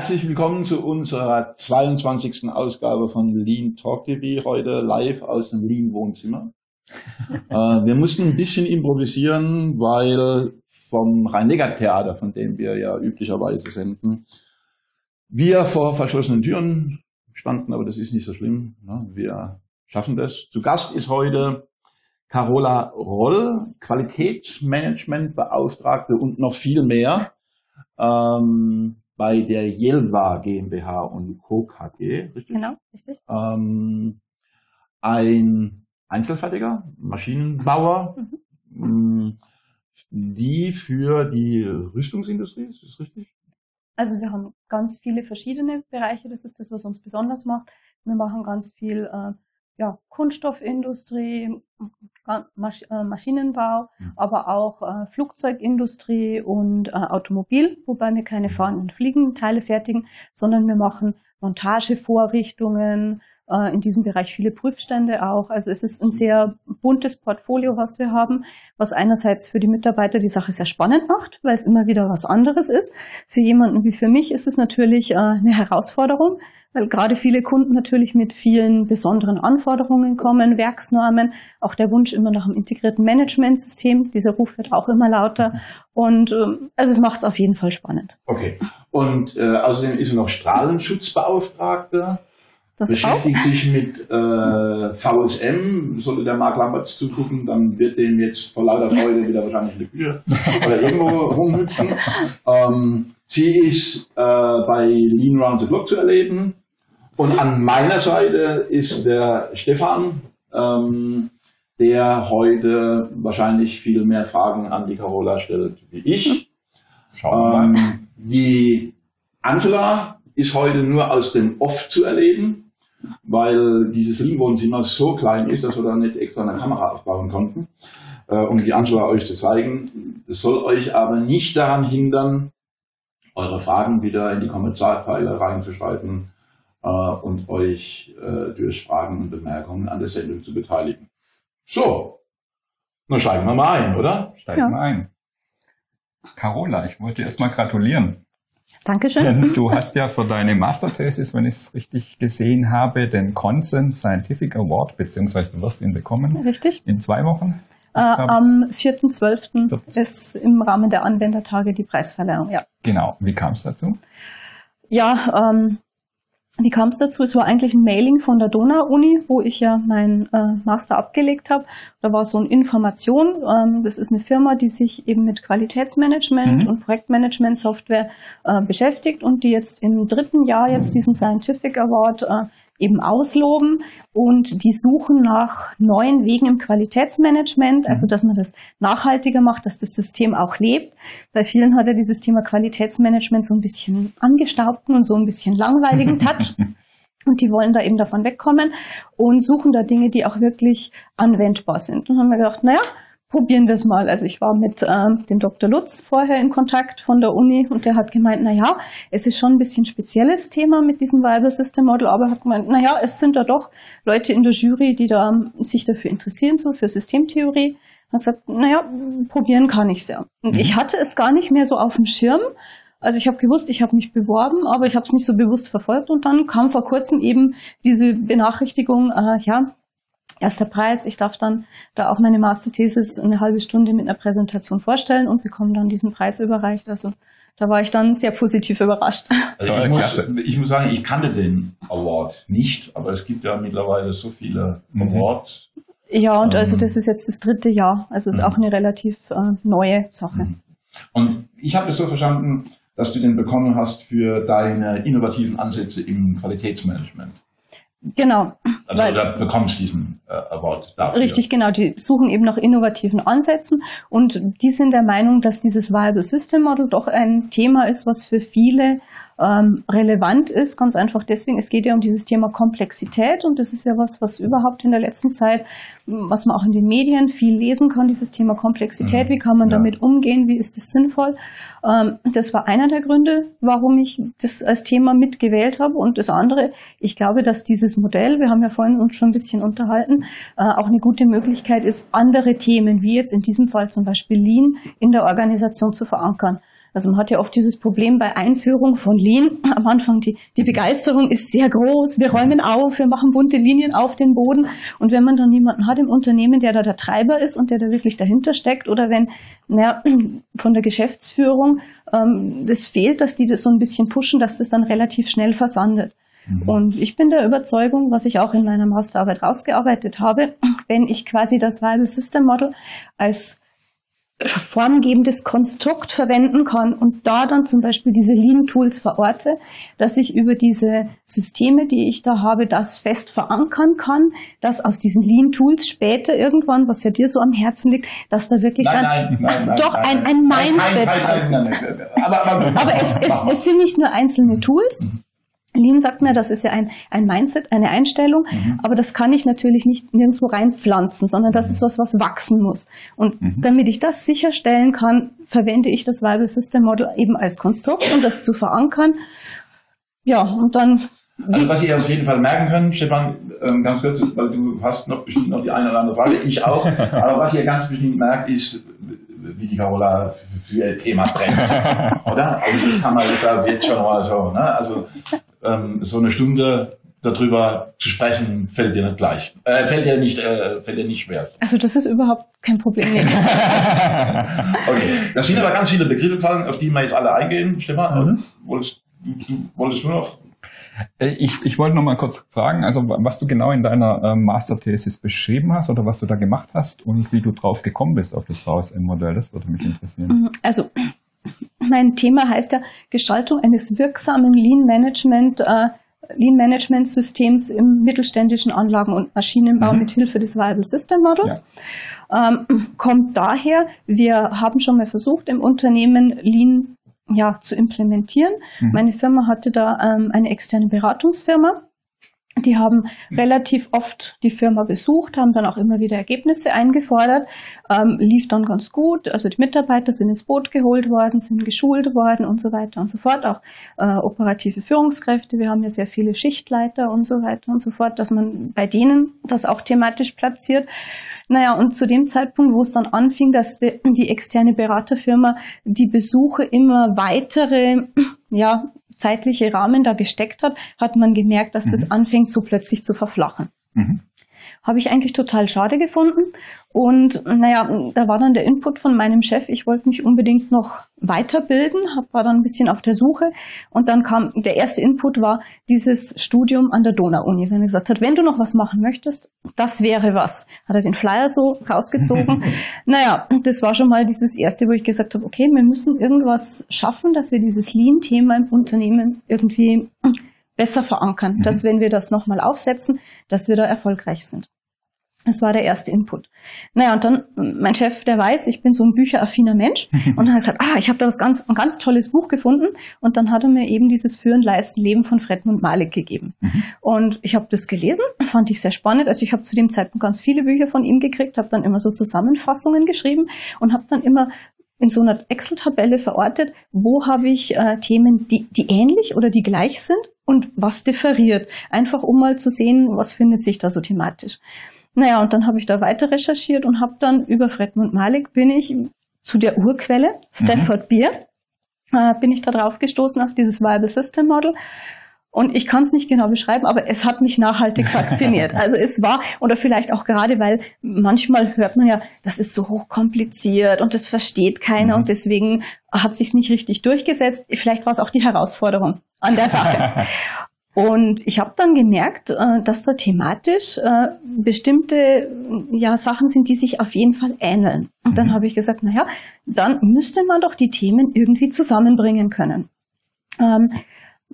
Herzlich willkommen zu unserer 22. Ausgabe von Lean Talk TV, heute live aus dem Lean Wohnzimmer. äh, wir mussten ein bisschen improvisieren, weil vom Rhein-Neckar-Theater, von dem wir ja üblicherweise senden, wir vor verschlossenen Türen standen, aber das ist nicht so schlimm. Ne? Wir schaffen das. Zu Gast ist heute Carola Roll, Qualitätsmanagementbeauftragte und noch viel mehr. Ähm, bei der Jelva GmbH und Co. KG, richtig? Genau, richtig. Ähm, ein Einzelfertiger, Maschinenbauer, mhm. die für die Rüstungsindustrie, ist das richtig? Also wir haben ganz viele verschiedene Bereiche, das ist das, was uns besonders macht. Wir machen ganz viel äh, ja, Kunststoffindustrie, Masch äh, Maschinenbau, mhm. aber auch äh, Flugzeugindustrie und äh, Automobil, wobei wir keine fahrenden Fliegenteile fertigen, sondern wir machen Montagevorrichtungen, äh, in diesem Bereich viele Prüfstände auch. Also es ist ein sehr buntes Portfolio, was wir haben, was einerseits für die Mitarbeiter die Sache sehr spannend macht, weil es immer wieder was anderes ist. Für jemanden wie für mich ist es natürlich äh, eine Herausforderung, weil gerade viele Kunden natürlich mit vielen besonderen Anforderungen kommen, Werksnormen, auch der Wunsch immer nach einem integrierten Managementsystem. Dieser Ruf wird auch immer lauter. Und ähm, also es macht es auf jeden Fall spannend. Okay. Und äh, außerdem ist er noch Strahlenschutzbeauftragte. Das beschäftigt auch? sich mit äh, VSM, sollte der Mark Lamberts zugucken, dann wird dem jetzt vor lauter Freude wieder wahrscheinlich eine Kühe oder irgendwo rumhüpfen. Ähm, sie ist äh, bei Lean Round the Clock zu erleben. Und an meiner Seite ist der Stefan, ähm, der heute wahrscheinlich viel mehr Fragen an die Carola stellt wie ich. Schauen wir ähm, die Angela ist heute nur aus dem Off zu erleben weil dieses Lean-Wohnzimmer so klein ist, dass wir da nicht extra eine Kamera aufbauen konnten, äh, um die Angela euch zu zeigen. Das soll euch aber nicht daran hindern, eure Fragen wieder in die Kommentarteile reinzuschreiben äh, und euch äh, durch Fragen und Bemerkungen an der Sendung zu beteiligen. So, dann steigen wir mal ein, oder? Steigen wir ja. ein. Carola, ich wollte erst mal gratulieren. Dankeschön. Denn du hast ja für deine Masterthesis, wenn ich es richtig gesehen habe, den Consent Scientific Award, beziehungsweise du wirst ihn bekommen. Richtig. In zwei Wochen. Äh, am 4.12. ist im Rahmen der Anwendertage die Preisverleihung, ja. Genau. Wie kam es dazu? Ja, ähm, wie kam es dazu? Es war eigentlich ein Mailing von der Donau-Uni, wo ich ja meinen äh, Master abgelegt habe. Da war so eine Information. Ähm, das ist eine Firma, die sich eben mit Qualitätsmanagement mhm. und Projektmanagement-Software äh, beschäftigt und die jetzt im dritten Jahr jetzt diesen Scientific Award äh, eben ausloben und die suchen nach neuen Wegen im Qualitätsmanagement, also mhm. dass man das nachhaltiger macht, dass das System auch lebt. Bei vielen hat ja dieses Thema Qualitätsmanagement so ein bisschen angestaubten und so ein bisschen langweiligen Touch. Und die wollen da eben davon wegkommen und suchen da Dinge, die auch wirklich anwendbar sind. Und haben wir gedacht, naja, probieren wir es mal. Also ich war mit ähm, dem Dr. Lutz vorher in Kontakt von der Uni und der hat gemeint, na ja, es ist schon ein bisschen spezielles Thema mit diesem Viable System Model, aber er hat gemeint, na ja, es sind da doch Leute in der Jury, die da sich dafür interessieren, so für Systemtheorie. Er hat gesagt, na ja, probieren kann ich ja. Und mhm. ich hatte es gar nicht mehr so auf dem Schirm. Also ich habe gewusst, ich habe mich beworben, aber ich habe es nicht so bewusst verfolgt und dann kam vor kurzem eben diese Benachrichtigung, äh, ja, erster Preis. Ich darf dann da auch meine Masterthesis eine halbe Stunde mit einer Präsentation vorstellen und bekomme dann diesen Preis überreicht. Also da war ich dann sehr positiv überrascht. Also ich, muss, ich muss sagen, ich kannte den Award nicht, aber es gibt ja mittlerweile so viele mhm. Awards. Ja, und also ähm, also das ist jetzt das dritte Jahr. Also es ist mhm. auch eine relativ äh, neue Sache. Mhm. Und ich habe es so verstanden, dass du den bekommen hast für deine innovativen Ansätze im Qualitätsmanagement. Genau. Also weil, da bekommst du diesen äh, Award dafür. Richtig, genau. Die suchen eben nach innovativen Ansätzen und die sind der Meinung, dass dieses Viable System Model doch ein Thema ist, was für viele ähm, relevant ist, ganz einfach deswegen, es geht ja um dieses Thema Komplexität und das ist ja was, was überhaupt in der letzten Zeit, was man auch in den Medien viel lesen kann, dieses Thema Komplexität, mhm. wie kann man ja. damit umgehen, wie ist das sinnvoll. Ähm, das war einer der Gründe, warum ich das als Thema mitgewählt habe und das andere, ich glaube, dass dieses Modell, wir haben ja vorhin uns schon ein bisschen unterhalten, äh, auch eine gute Möglichkeit ist, andere Themen, wie jetzt in diesem Fall zum Beispiel Lean, in der Organisation zu verankern. Also man hat ja oft dieses Problem bei Einführung von Lean. Am Anfang die, die Begeisterung ist sehr groß. Wir räumen auf, wir machen bunte Linien auf den Boden. Und wenn man dann jemanden hat im Unternehmen, der da der Treiber ist und der da wirklich dahinter steckt, oder wenn naja, von der Geschäftsführung ähm, das fehlt, dass die das so ein bisschen pushen, dass das dann relativ schnell versandet. Mhm. Und ich bin der Überzeugung, was ich auch in meiner Masterarbeit rausgearbeitet habe, wenn ich quasi das Viable System Model als formgebendes Konstrukt verwenden kann und da dann zum Beispiel diese Lean-Tools verorte, dass ich über diese Systeme, die ich da habe, das fest verankern kann, dass aus diesen Lean-Tools später irgendwann, was ja dir so am Herzen liegt, dass da wirklich nein, dann nein, nein, doch ein, ein Mindset ist. Aber, aber, aber es, es, es, sind nicht nur einzelne Tools, mhm. Lean sagt mir, das ist ja ein, ein Mindset, eine Einstellung, mhm. aber das kann ich natürlich nicht nirgendwo reinpflanzen, sondern das mhm. ist was, was wachsen muss. Und mhm. damit ich das sicherstellen kann, verwende ich das Viable System Model eben als Konstrukt, um das zu verankern. Ja, und dann. Also was ihr auf jeden Fall merken könnt, Stefan, ähm, ganz kurz, weil du hast noch bestimmt noch die eine oder andere Frage, ich auch, aber was ihr ganz bestimmt merkt, ist, wie die Carola für ihr Thema brennt. Oder? Also das kann man da jetzt schon mal so, ne? Also ähm, so eine Stunde darüber zu sprechen, fällt dir nicht gleich. Äh, fällt dir nicht, äh, fällt dir nicht schwer. Also das ist überhaupt kein Problem. okay. Da sind aber ganz viele Begriffe gefallen, auf die wir jetzt alle eingehen. Stefan, mhm. wolltest, du, du wolltest nur noch äh, ich, ich wollte noch mal kurz fragen, also was du genau in deiner äh, Masterthesis beschrieben hast oder was du da gemacht hast und wie du drauf gekommen bist auf das VSM-Modell, das würde mich interessieren. Also mein Thema heißt ja Gestaltung eines wirksamen Lean Management, äh, Lean Management Systems im mittelständischen Anlagen- und Maschinenbau mhm. mit Hilfe des Viable System Models. Ja. Ähm, kommt daher, wir haben schon mal versucht, im Unternehmen Lean ja, zu implementieren. Mhm. Meine Firma hatte da ähm, eine externe Beratungsfirma die haben relativ oft die Firma besucht, haben dann auch immer wieder Ergebnisse eingefordert, ähm, lief dann ganz gut. Also die Mitarbeiter sind ins Boot geholt worden, sind geschult worden und so weiter und so fort. Auch äh, operative Führungskräfte, wir haben ja sehr viele Schichtleiter und so weiter und so fort, dass man bei denen das auch thematisch platziert. Naja, und zu dem Zeitpunkt, wo es dann anfing, dass die, die externe Beraterfirma die Besuche immer weitere ja, zeitliche Rahmen da gesteckt hat, hat man gemerkt, dass mhm. das anfängt so plötzlich zu verflachen. Mhm. Habe ich eigentlich total schade gefunden. Und naja, da war dann der Input von meinem Chef, ich wollte mich unbedingt noch weiterbilden, hab, war dann ein bisschen auf der Suche. Und dann kam, der erste Input war dieses Studium an der Donau-Uni. Wenn er gesagt hat, wenn du noch was machen möchtest, das wäre was. Hat er den Flyer so rausgezogen. naja, das war schon mal dieses erste, wo ich gesagt habe, okay, wir müssen irgendwas schaffen, dass wir dieses Lean-Thema im Unternehmen irgendwie besser verankern, mhm. dass wenn wir das nochmal aufsetzen, dass wir da erfolgreich sind. Das war der erste Input. Naja, und dann, mein Chef, der weiß, ich bin so ein bücheraffiner Mensch. Und dann hat er gesagt, ah, ich habe da was ganz, ein ganz tolles Buch gefunden. Und dann hat er mir eben dieses Führen, Leisten, Leben von Fredmund Malik gegeben. Mhm. Und ich habe das gelesen, fand ich sehr spannend. Also ich habe zu dem Zeitpunkt ganz viele Bücher von ihm gekriegt, habe dann immer so Zusammenfassungen geschrieben und habe dann immer in so einer Excel-Tabelle verortet, wo habe ich äh, Themen, die, die ähnlich oder die gleich sind und was differiert. Einfach um mal zu sehen, was findet sich da so thematisch. Naja, und dann habe ich da weiter recherchiert und habe dann über Fredmund Malik bin ich zu der Urquelle, Stafford mhm. Beer, äh, bin ich da drauf gestoßen auf dieses Viable System Model. Und ich kann es nicht genau beschreiben, aber es hat mich nachhaltig fasziniert. Also es war, oder vielleicht auch gerade, weil manchmal hört man ja, das ist so hochkompliziert und das versteht keiner mhm. und deswegen hat sich nicht richtig durchgesetzt. Vielleicht war es auch die Herausforderung an der Sache. Und ich habe dann gemerkt, äh, dass da thematisch äh, bestimmte ja, Sachen sind, die sich auf jeden Fall ähneln. Und dann mhm. habe ich gesagt, naja, dann müsste man doch die Themen irgendwie zusammenbringen können. Ähm,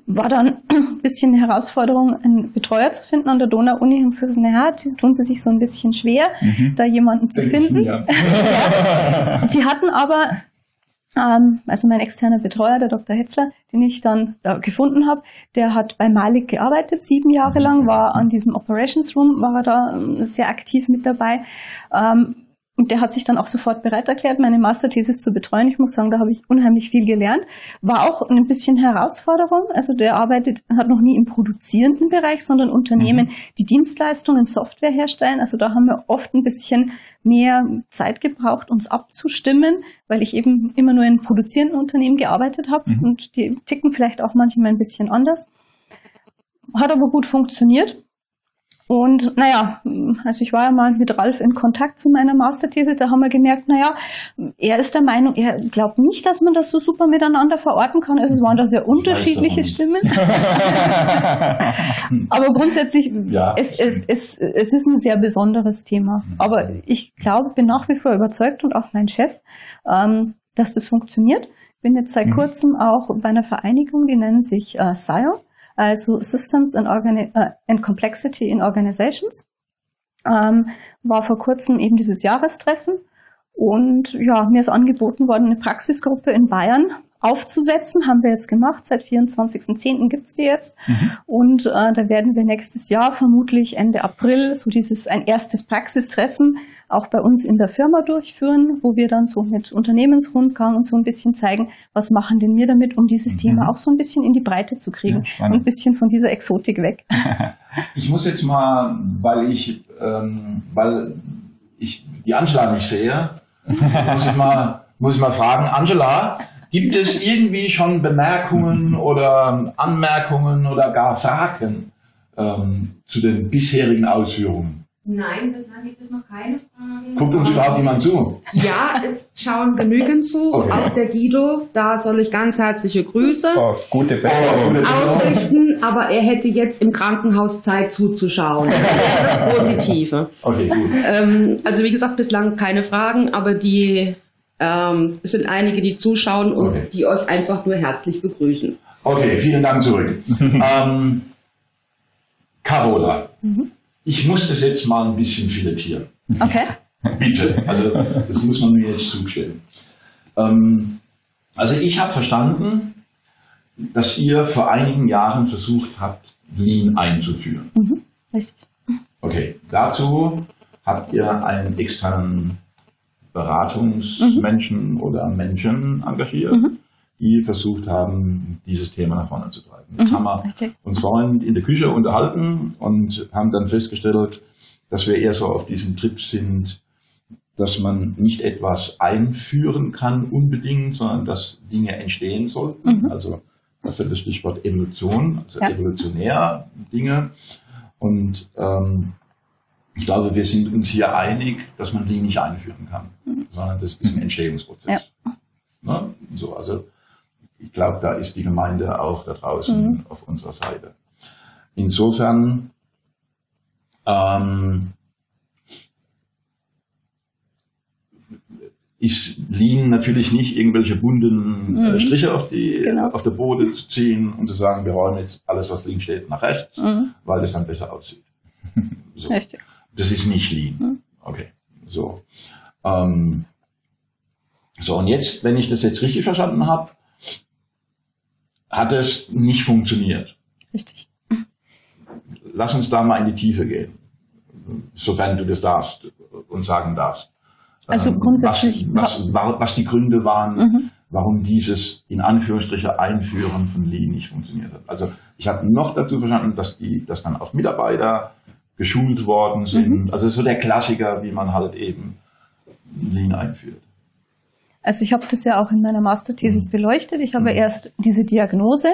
war dann ein bisschen eine Herausforderung, einen Betreuer zu finden an der Donau-Uni. Und gesagt, naja, die tun sie sich so ein bisschen schwer, mhm. da jemanden zu finden. Ja. ja. Die hatten aber ähm, also mein externer Betreuer, der Dr. Hetzler, den ich dann da gefunden habe, der hat bei Malik gearbeitet, sieben Jahre lang, war an diesem Operations Room, war er da ähm, sehr aktiv mit dabei. Ähm, und der hat sich dann auch sofort bereit erklärt, meine Masterthesis zu betreuen. Ich muss sagen, da habe ich unheimlich viel gelernt. War auch ein bisschen Herausforderung. Also der arbeitet, hat noch nie im produzierenden Bereich, sondern Unternehmen, mhm. die Dienstleistungen, Software herstellen. Also da haben wir oft ein bisschen mehr Zeit gebraucht, uns abzustimmen, weil ich eben immer nur in produzierenden Unternehmen gearbeitet habe mhm. und die ticken vielleicht auch manchmal ein bisschen anders. Hat aber gut funktioniert. Und naja, also ich war ja mal mit Ralf in Kontakt zu meiner Masterthese, da haben wir gemerkt, naja, er ist der Meinung, er glaubt nicht, dass man das so super miteinander verorten kann. Also es waren da sehr unterschiedliche Stimmen. Aber grundsätzlich, ja, es, es, es, es ist ein sehr besonderes Thema. Aber ich glaube, bin nach wie vor überzeugt und auch mein Chef, ähm, dass das funktioniert. Bin jetzt seit mhm. kurzem auch bei einer Vereinigung, die nennen sich äh, SIO also Systems and, Organi uh, and Complexity in Organizations. Ähm, war vor kurzem eben dieses Jahrestreffen und ja, mir ist angeboten worden, eine Praxisgruppe in Bayern aufzusetzen. Haben wir jetzt gemacht. Seit 24.10. gibt's die jetzt. Mhm. Und äh, da werden wir nächstes Jahr, vermutlich Ende April, so dieses ein erstes Praxistreffen auch bei uns in der Firma durchführen, wo wir dann so mit Unternehmensrundgang und so ein bisschen zeigen, was machen denn wir damit, um dieses mhm. Thema auch so ein bisschen in die Breite zu kriegen ja, und ein bisschen von dieser Exotik weg. Ich muss jetzt mal, weil ich, ähm, weil ich die Angela nicht sehe, muss ich mal, muss ich mal fragen, Angela, Gibt es irgendwie schon Bemerkungen oder Anmerkungen oder gar Fragen ähm, zu den bisherigen Ausführungen? Nein, bislang gibt es noch keine Fragen. Guckt uns überhaupt jemand zu? Ja, es schauen genügend zu. Okay. Auch der Guido, da soll ich ganz herzliche Grüße oh, gute Besserung. ausrichten. Aber er hätte jetzt im Krankenhaus Zeit zuzuschauen. Das Positive. Okay, gut. Ähm, also wie gesagt, bislang keine Fragen, aber die ähm, es sind einige, die zuschauen und okay. die euch einfach nur herzlich begrüßen. Okay, vielen Dank zurück. ähm, Carola. Mhm. Ich muss das jetzt mal ein bisschen filetieren. Okay. Bitte. Also das muss man mir jetzt zustellen. Ähm, also ich habe verstanden, dass ihr vor einigen Jahren versucht habt, Lean einzuführen. Mhm. Richtig. Okay, dazu habt ihr einen externen Beratungsmenschen mhm. oder Menschen engagiert, mhm. die versucht haben, dieses Thema nach vorne zu treiben. Jetzt mhm, haben wir richtig. uns vorhin in der Küche unterhalten und haben dann festgestellt, dass wir eher so auf diesem Trip sind, dass man nicht etwas einführen kann unbedingt, sondern dass Dinge entstehen sollten. Mhm. Also da fällt das Stichwort Evolution, also ja. evolutionär Dinge. Und ähm, ich glaube, wir sind uns hier einig, dass man die nicht einführen kann, mhm. sondern das ist ein Entstehungsprozess. Ja. Ne? So, also ich glaube, da ist die Gemeinde auch da draußen mhm. auf unserer Seite. Insofern ähm, ist Lean natürlich nicht irgendwelche bunten äh, mhm. Striche auf, die, genau. auf der Boden zu ziehen und zu sagen, wir räumen jetzt alles, was Lean steht, nach rechts, mhm. weil das dann besser aussieht. so. Richtig. Das ist nicht Lean. Mhm. Okay, so. Ähm, so, und jetzt, wenn ich das jetzt richtig verstanden habe, hat es nicht funktioniert. Richtig. Lass uns da mal in die Tiefe gehen, sofern du das darfst und sagen darfst. Also ähm, grundsätzlich. Was, was, was die Gründe waren, mhm. warum dieses in Anführungsstriche Einführen von Lean nicht funktioniert hat. Also ich habe noch dazu verstanden, dass die, dass dann auch Mitarbeiter geschult worden sind. Mhm. Also so der Klassiker, wie man halt eben Lean einführt. Also ich habe das ja auch in meiner Masterthesis mhm. beleuchtet. Ich habe mhm. erst diese Diagnose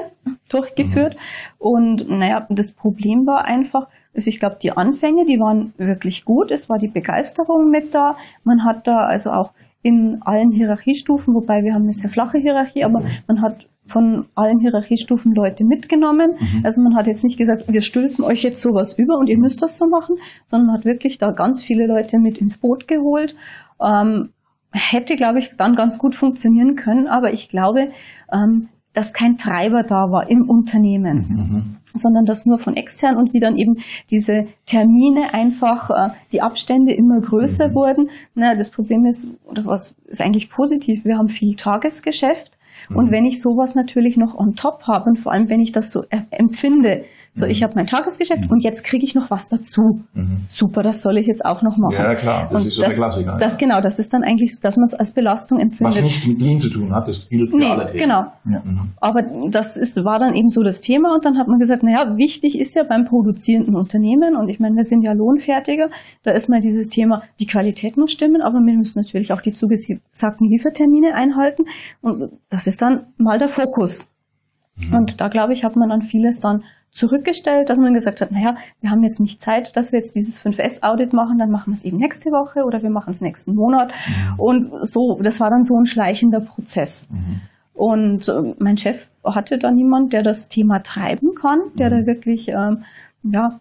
durchgeführt mhm. und naja, das Problem war einfach, also ich glaube, die Anfänge, die waren wirklich gut. Es war die Begeisterung mit da. Man hat da also auch in allen Hierarchiestufen, wobei wir haben eine sehr flache Hierarchie, aber mhm. man hat von allen Hierarchiestufen Leute mitgenommen. Mhm. Also man hat jetzt nicht gesagt, wir stülpen euch jetzt sowas über und ihr müsst das so machen, sondern man hat wirklich da ganz viele Leute mit ins Boot geholt. Ähm, hätte, glaube ich, dann ganz gut funktionieren können, aber ich glaube, ähm, dass kein Treiber da war im Unternehmen, mhm. sondern dass nur von extern und wie dann eben diese Termine einfach, äh, die Abstände immer größer mhm. wurden. Na, das Problem ist, oder was ist eigentlich positiv, wir haben viel Tagesgeschäft mhm. Und wenn ich sowas natürlich noch on top habe und vor allem wenn ich das so empfinde, So, ich habe mein Tagesgeschäft und jetzt kriege ich noch was dazu. Super, das soll ich jetzt auch noch machen. Ja, klar, das und ist so das, der Klassiker. Das, genau, das ist dann eigentlich, dass man es als Belastung empfindet. Was nichts mit Lean zu tun hat, das gilt für nee, alle Themen. genau. Ja. Aber das ist, war dann eben so das Thema und dann hat man gesagt, naja, wichtig ist ja beim produzierenden Unternehmen und ich meine, wir sind ja Lohnfertiger, da ist mal dieses Thema, die Qualität muss stimmen, aber wir müssen natürlich auch die zugesagten Liefertermine einhalten und das ist dann mal der Fokus. Mhm. Und da glaube ich, hat man dann vieles dann zurückgestellt, dass man gesagt hat, naja, wir haben jetzt nicht Zeit, dass wir jetzt dieses 5S-Audit machen, dann machen wir es eben nächste Woche oder wir machen es nächsten Monat. Mhm. Und so, das war dann so ein schleichender Prozess. Mhm. Und äh, mein Chef hatte da niemand, der das Thema treiben kann, der mhm. da wirklich, ähm, ja,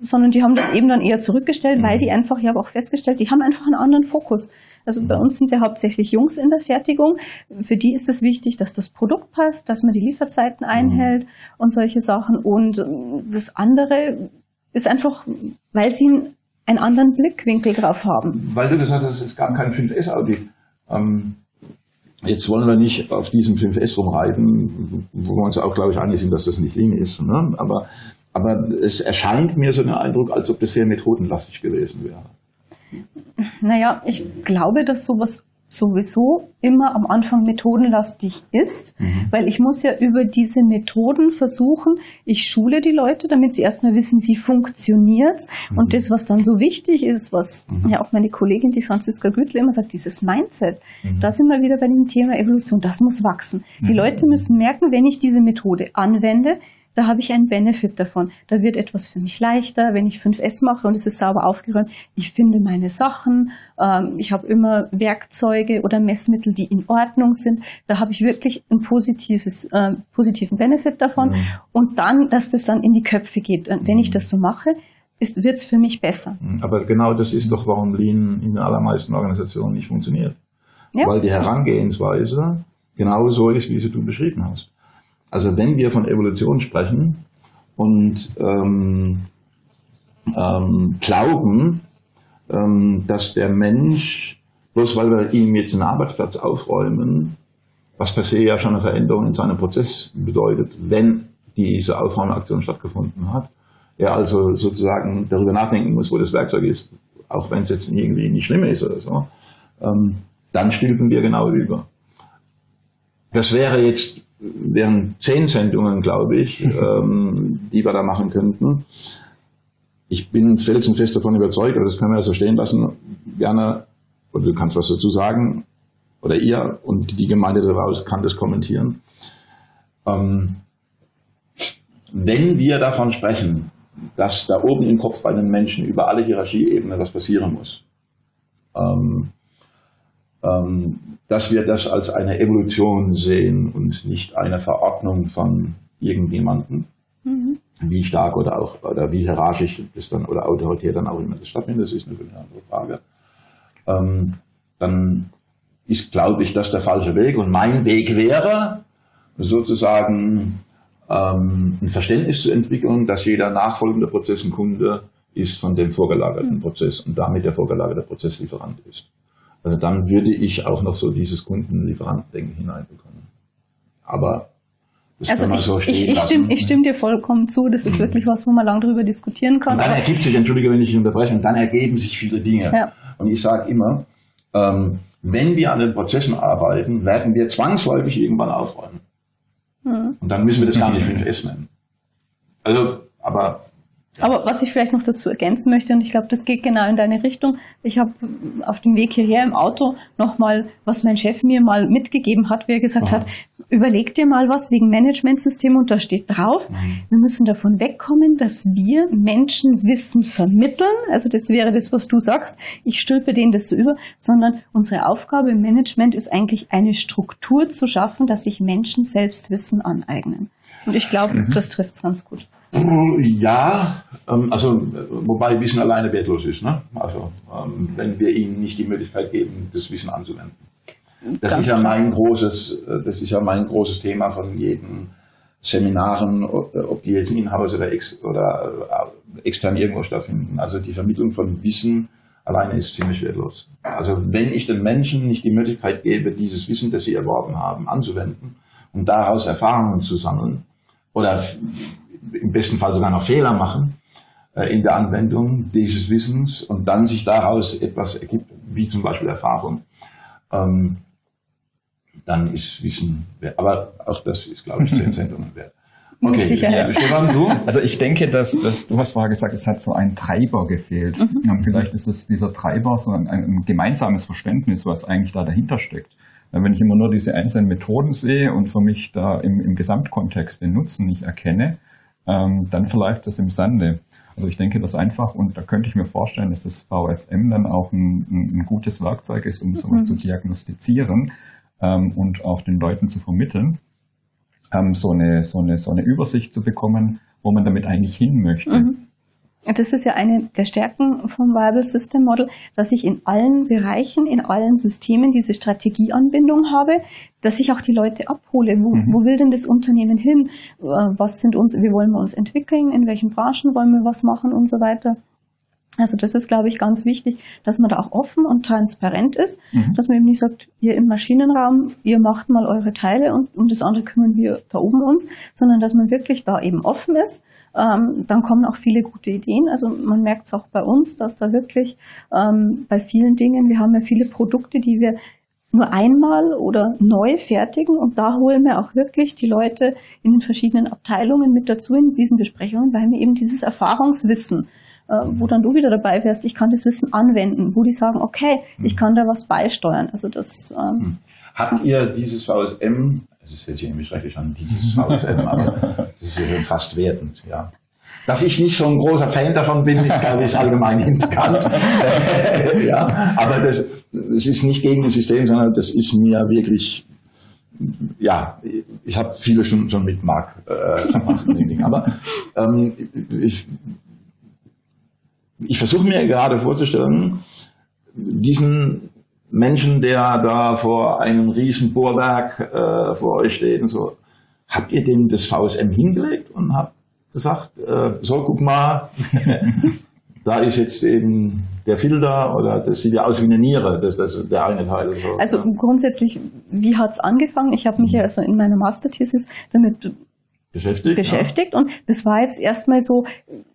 sondern die haben das eben dann eher zurückgestellt, weil mhm. die einfach, ich habe auch festgestellt, die haben einfach einen anderen Fokus. Also bei uns sind ja hauptsächlich Jungs in der Fertigung. Für die ist es wichtig, dass das Produkt passt, dass man die Lieferzeiten einhält und solche Sachen. Und das andere ist einfach, weil sie einen anderen Blickwinkel drauf haben. Weil du das hattest, es gab kein 5S-Audit. Ähm, jetzt wollen wir nicht auf diesem 5S rumreiten, wo wir uns auch, glaube ich, einig sind, dass das nicht Lean ist. Ne? Aber, aber es erscheint mir so ein Eindruck, als ob das sehr methodenlastig gewesen wäre. Naja, ich glaube, dass sowas sowieso immer am Anfang methodenlastig ist, mhm. weil ich muss ja über diese Methoden versuchen, ich schule die Leute, damit sie erstmal wissen, wie funktioniert's mhm. und das, was dann so wichtig ist, was mhm. ja auch meine Kollegin, die Franziska Güttl immer sagt, dieses Mindset, mhm. da sind wir wieder bei dem Thema Evolution, das muss wachsen. Die mhm. Leute müssen merken, wenn ich diese Methode anwende, da habe ich einen Benefit davon. Da wird etwas für mich leichter, wenn ich 5S mache und es ist sauber aufgeräumt. Ich finde meine Sachen, ähm, ich habe immer Werkzeuge oder Messmittel, die in Ordnung sind. Da habe ich wirklich einen positives, äh, positiven Benefit davon. Mhm. Und dann, dass das dann in die Köpfe geht. Und wenn ich mhm. das so mache, wird es für mich besser. Mhm. Aber genau das ist doch, warum Lean in den allermeisten Organisationen nicht funktioniert. Ja. Weil die Herangehensweise genau so ist, wie sie du beschrieben hast. Also wenn wir von Evolution sprechen und ähm, ähm, glauben, ähm, dass der Mensch, bloß weil wir ihm jetzt einen Arbeitsplatz aufräumen, was per se ja schon eine Veränderung in seinem Prozess bedeutet, wenn diese Aufräumaktion stattgefunden hat, er also sozusagen darüber nachdenken muss, wo das Werkzeug ist, auch wenn es jetzt irgendwie nicht schlimm ist oder so, ähm, dann stülpen wir genau über. Das wäre jetzt wären zehn Sendungen, glaube ich, ähm, die wir da machen könnten. Ich bin felsenfest davon überzeugt, aber das können wir ja so stehen lassen, gerne, und du kannst was dazu sagen, oder ihr und die Gemeinde daraus kann das kommentieren. Ähm, wenn wir davon sprechen, dass da oben im Kopf bei den Menschen über alle Hierarchieebenen was passieren muss, ähm, dass wir das als eine Evolution sehen und nicht eine Verordnung von irgendjemandem, mhm. wie stark oder auch oder wie hierarchisch das dann oder autoritär dann auch immer das stattfindet, das ist eine andere Frage. Ähm, dann ist, glaube ich, das der falsche Weg. Und mein Weg wäre, sozusagen ähm, ein Verständnis zu entwickeln, dass jeder nachfolgende Prozess ein Kunde ist von dem vorgelagerten mhm. Prozess und damit der vorgelagerte Prozesslieferant ist. Also dann würde ich auch noch so dieses Kundenlieferantendenken hineinbekommen. Aber das also kann man ich, so ich, ich, stimme, ich stimme dir vollkommen zu. Das ist mhm. wirklich was, wo man lange darüber diskutieren kann. Und dann ergibt sich, entschuldige, wenn ich unterbreche, und dann ergeben sich viele Dinge. Ja. Und ich sage immer, ähm, wenn wir an den Prozessen arbeiten, werden wir zwangsläufig irgendwann aufräumen. Mhm. Und dann müssen wir das gar nicht 5S nennen. Also, aber aber was ich vielleicht noch dazu ergänzen möchte, und ich glaube, das geht genau in deine Richtung. Ich habe auf dem Weg hierher im Auto nochmal, was mein Chef mir mal mitgegeben hat, wie er gesagt Aha. hat, überleg dir mal was wegen Managementsystem und da steht drauf, mhm. wir müssen davon wegkommen, dass wir Menschen Wissen vermitteln. Also das wäre das, was du sagst. Ich stülpe denen das so über, sondern unsere Aufgabe im Management ist eigentlich eine Struktur zu schaffen, dass sich Menschen selbst Wissen aneignen. Und ich glaube, mhm. das trifft es ganz gut. Ja, ähm, also wobei Wissen alleine wertlos ist. Ne? Also ähm, wenn wir ihnen nicht die Möglichkeit geben, das Wissen anzuwenden. Das ist ja mein großes, äh, das ist ja mein großes Thema von jedem Seminaren, ob die jetzt in-house oder, ex, oder äh, extern irgendwo stattfinden. Also die Vermittlung von Wissen alleine ist ziemlich wertlos. Also wenn ich den Menschen nicht die Möglichkeit gebe, dieses Wissen, das sie erworben haben, anzuwenden und daraus Erfahrungen zu sammeln oder im besten Fall sogar noch Fehler machen äh, in der Anwendung dieses Wissens und dann sich daraus etwas ergibt, wie zum Beispiel Erfahrung. Ähm, dann ist Wissen wert. Aber auch das ist, glaube ich, zehn Sendungen wert. Okay, Stefan, du? Also ich denke, dass, dass du hast vorher gesagt, es hat so ein Treiber gefehlt. Mhm. Vielleicht ist es dieser Treiber so ein, ein, gemeinsames Verständnis, was eigentlich da dahinter steckt. Wenn ich immer nur diese einzelnen Methoden sehe und für mich da im, im Gesamtkontext den Nutzen nicht erkenne, ähm, dann verläuft das im Sande. Also ich denke das einfach und da könnte ich mir vorstellen, dass das VSM dann auch ein, ein, ein gutes Werkzeug ist, um sowas mhm. zu diagnostizieren ähm, und auch den Leuten zu vermitteln ähm, so, eine, so, eine, so eine Übersicht zu bekommen, wo man damit eigentlich hin möchte. Mhm. Das ist ja eine der Stärken vom Viable System Model, dass ich in allen Bereichen, in allen Systemen diese Strategieanbindung habe, dass ich auch die Leute abhole. Wo, mhm. wo will denn das Unternehmen hin? Äh, was sind uns, wie wollen wir uns entwickeln? In welchen Branchen wollen wir was machen und so weiter? Also das ist, glaube ich, ganz wichtig, dass man da auch offen und transparent ist, mhm. dass man eben nicht sagt, ihr im Maschinenraum, ihr macht mal eure Teile und um das andere kümmern wir da oben uns, sondern dass man wirklich da eben offen ist. Ähm, dann kommen auch viele gute Ideen. Also man merkt es auch bei uns, dass da wirklich ähm, bei vielen Dingen, wir haben ja viele Produkte, die wir nur einmal oder neu fertigen und da holen wir auch wirklich die Leute in den verschiedenen Abteilungen mit dazu in diesen Besprechungen, weil wir eben dieses Erfahrungswissen wo dann du wieder dabei wärst, ich kann das Wissen anwenden, wo die sagen, okay, ich kann da was beisteuern. Also das. Ähm, hm. Habt ihr dieses VSM, es ist jetzt irgendwie schrecklich an, dieses VSM, aber das ist ja schon fast wertend, ja. Dass ich nicht so ein großer Fan davon bin, ich glaube, ist allgemein hinterkannt. ja, aber das, das ist nicht gegen das System, sondern das ist mir wirklich ja, ich habe viele Stunden schon mit Marc äh, gemacht. aber ähm, ich ich versuche mir gerade vorzustellen, diesen Menschen, der da vor einem riesen Bohrwerk äh, vor euch steht und so, habt ihr dem das VSM hingelegt und habt gesagt, äh, so guck mal, da ist jetzt eben der Filter oder das sieht ja aus wie eine Niere, das, das der eine Teil. So, also ja. grundsätzlich, wie hat es angefangen? Ich habe mich mhm. ja also in meiner Masterthesis damit beschäftigt, beschäftigt ja. und das war jetzt erstmal so,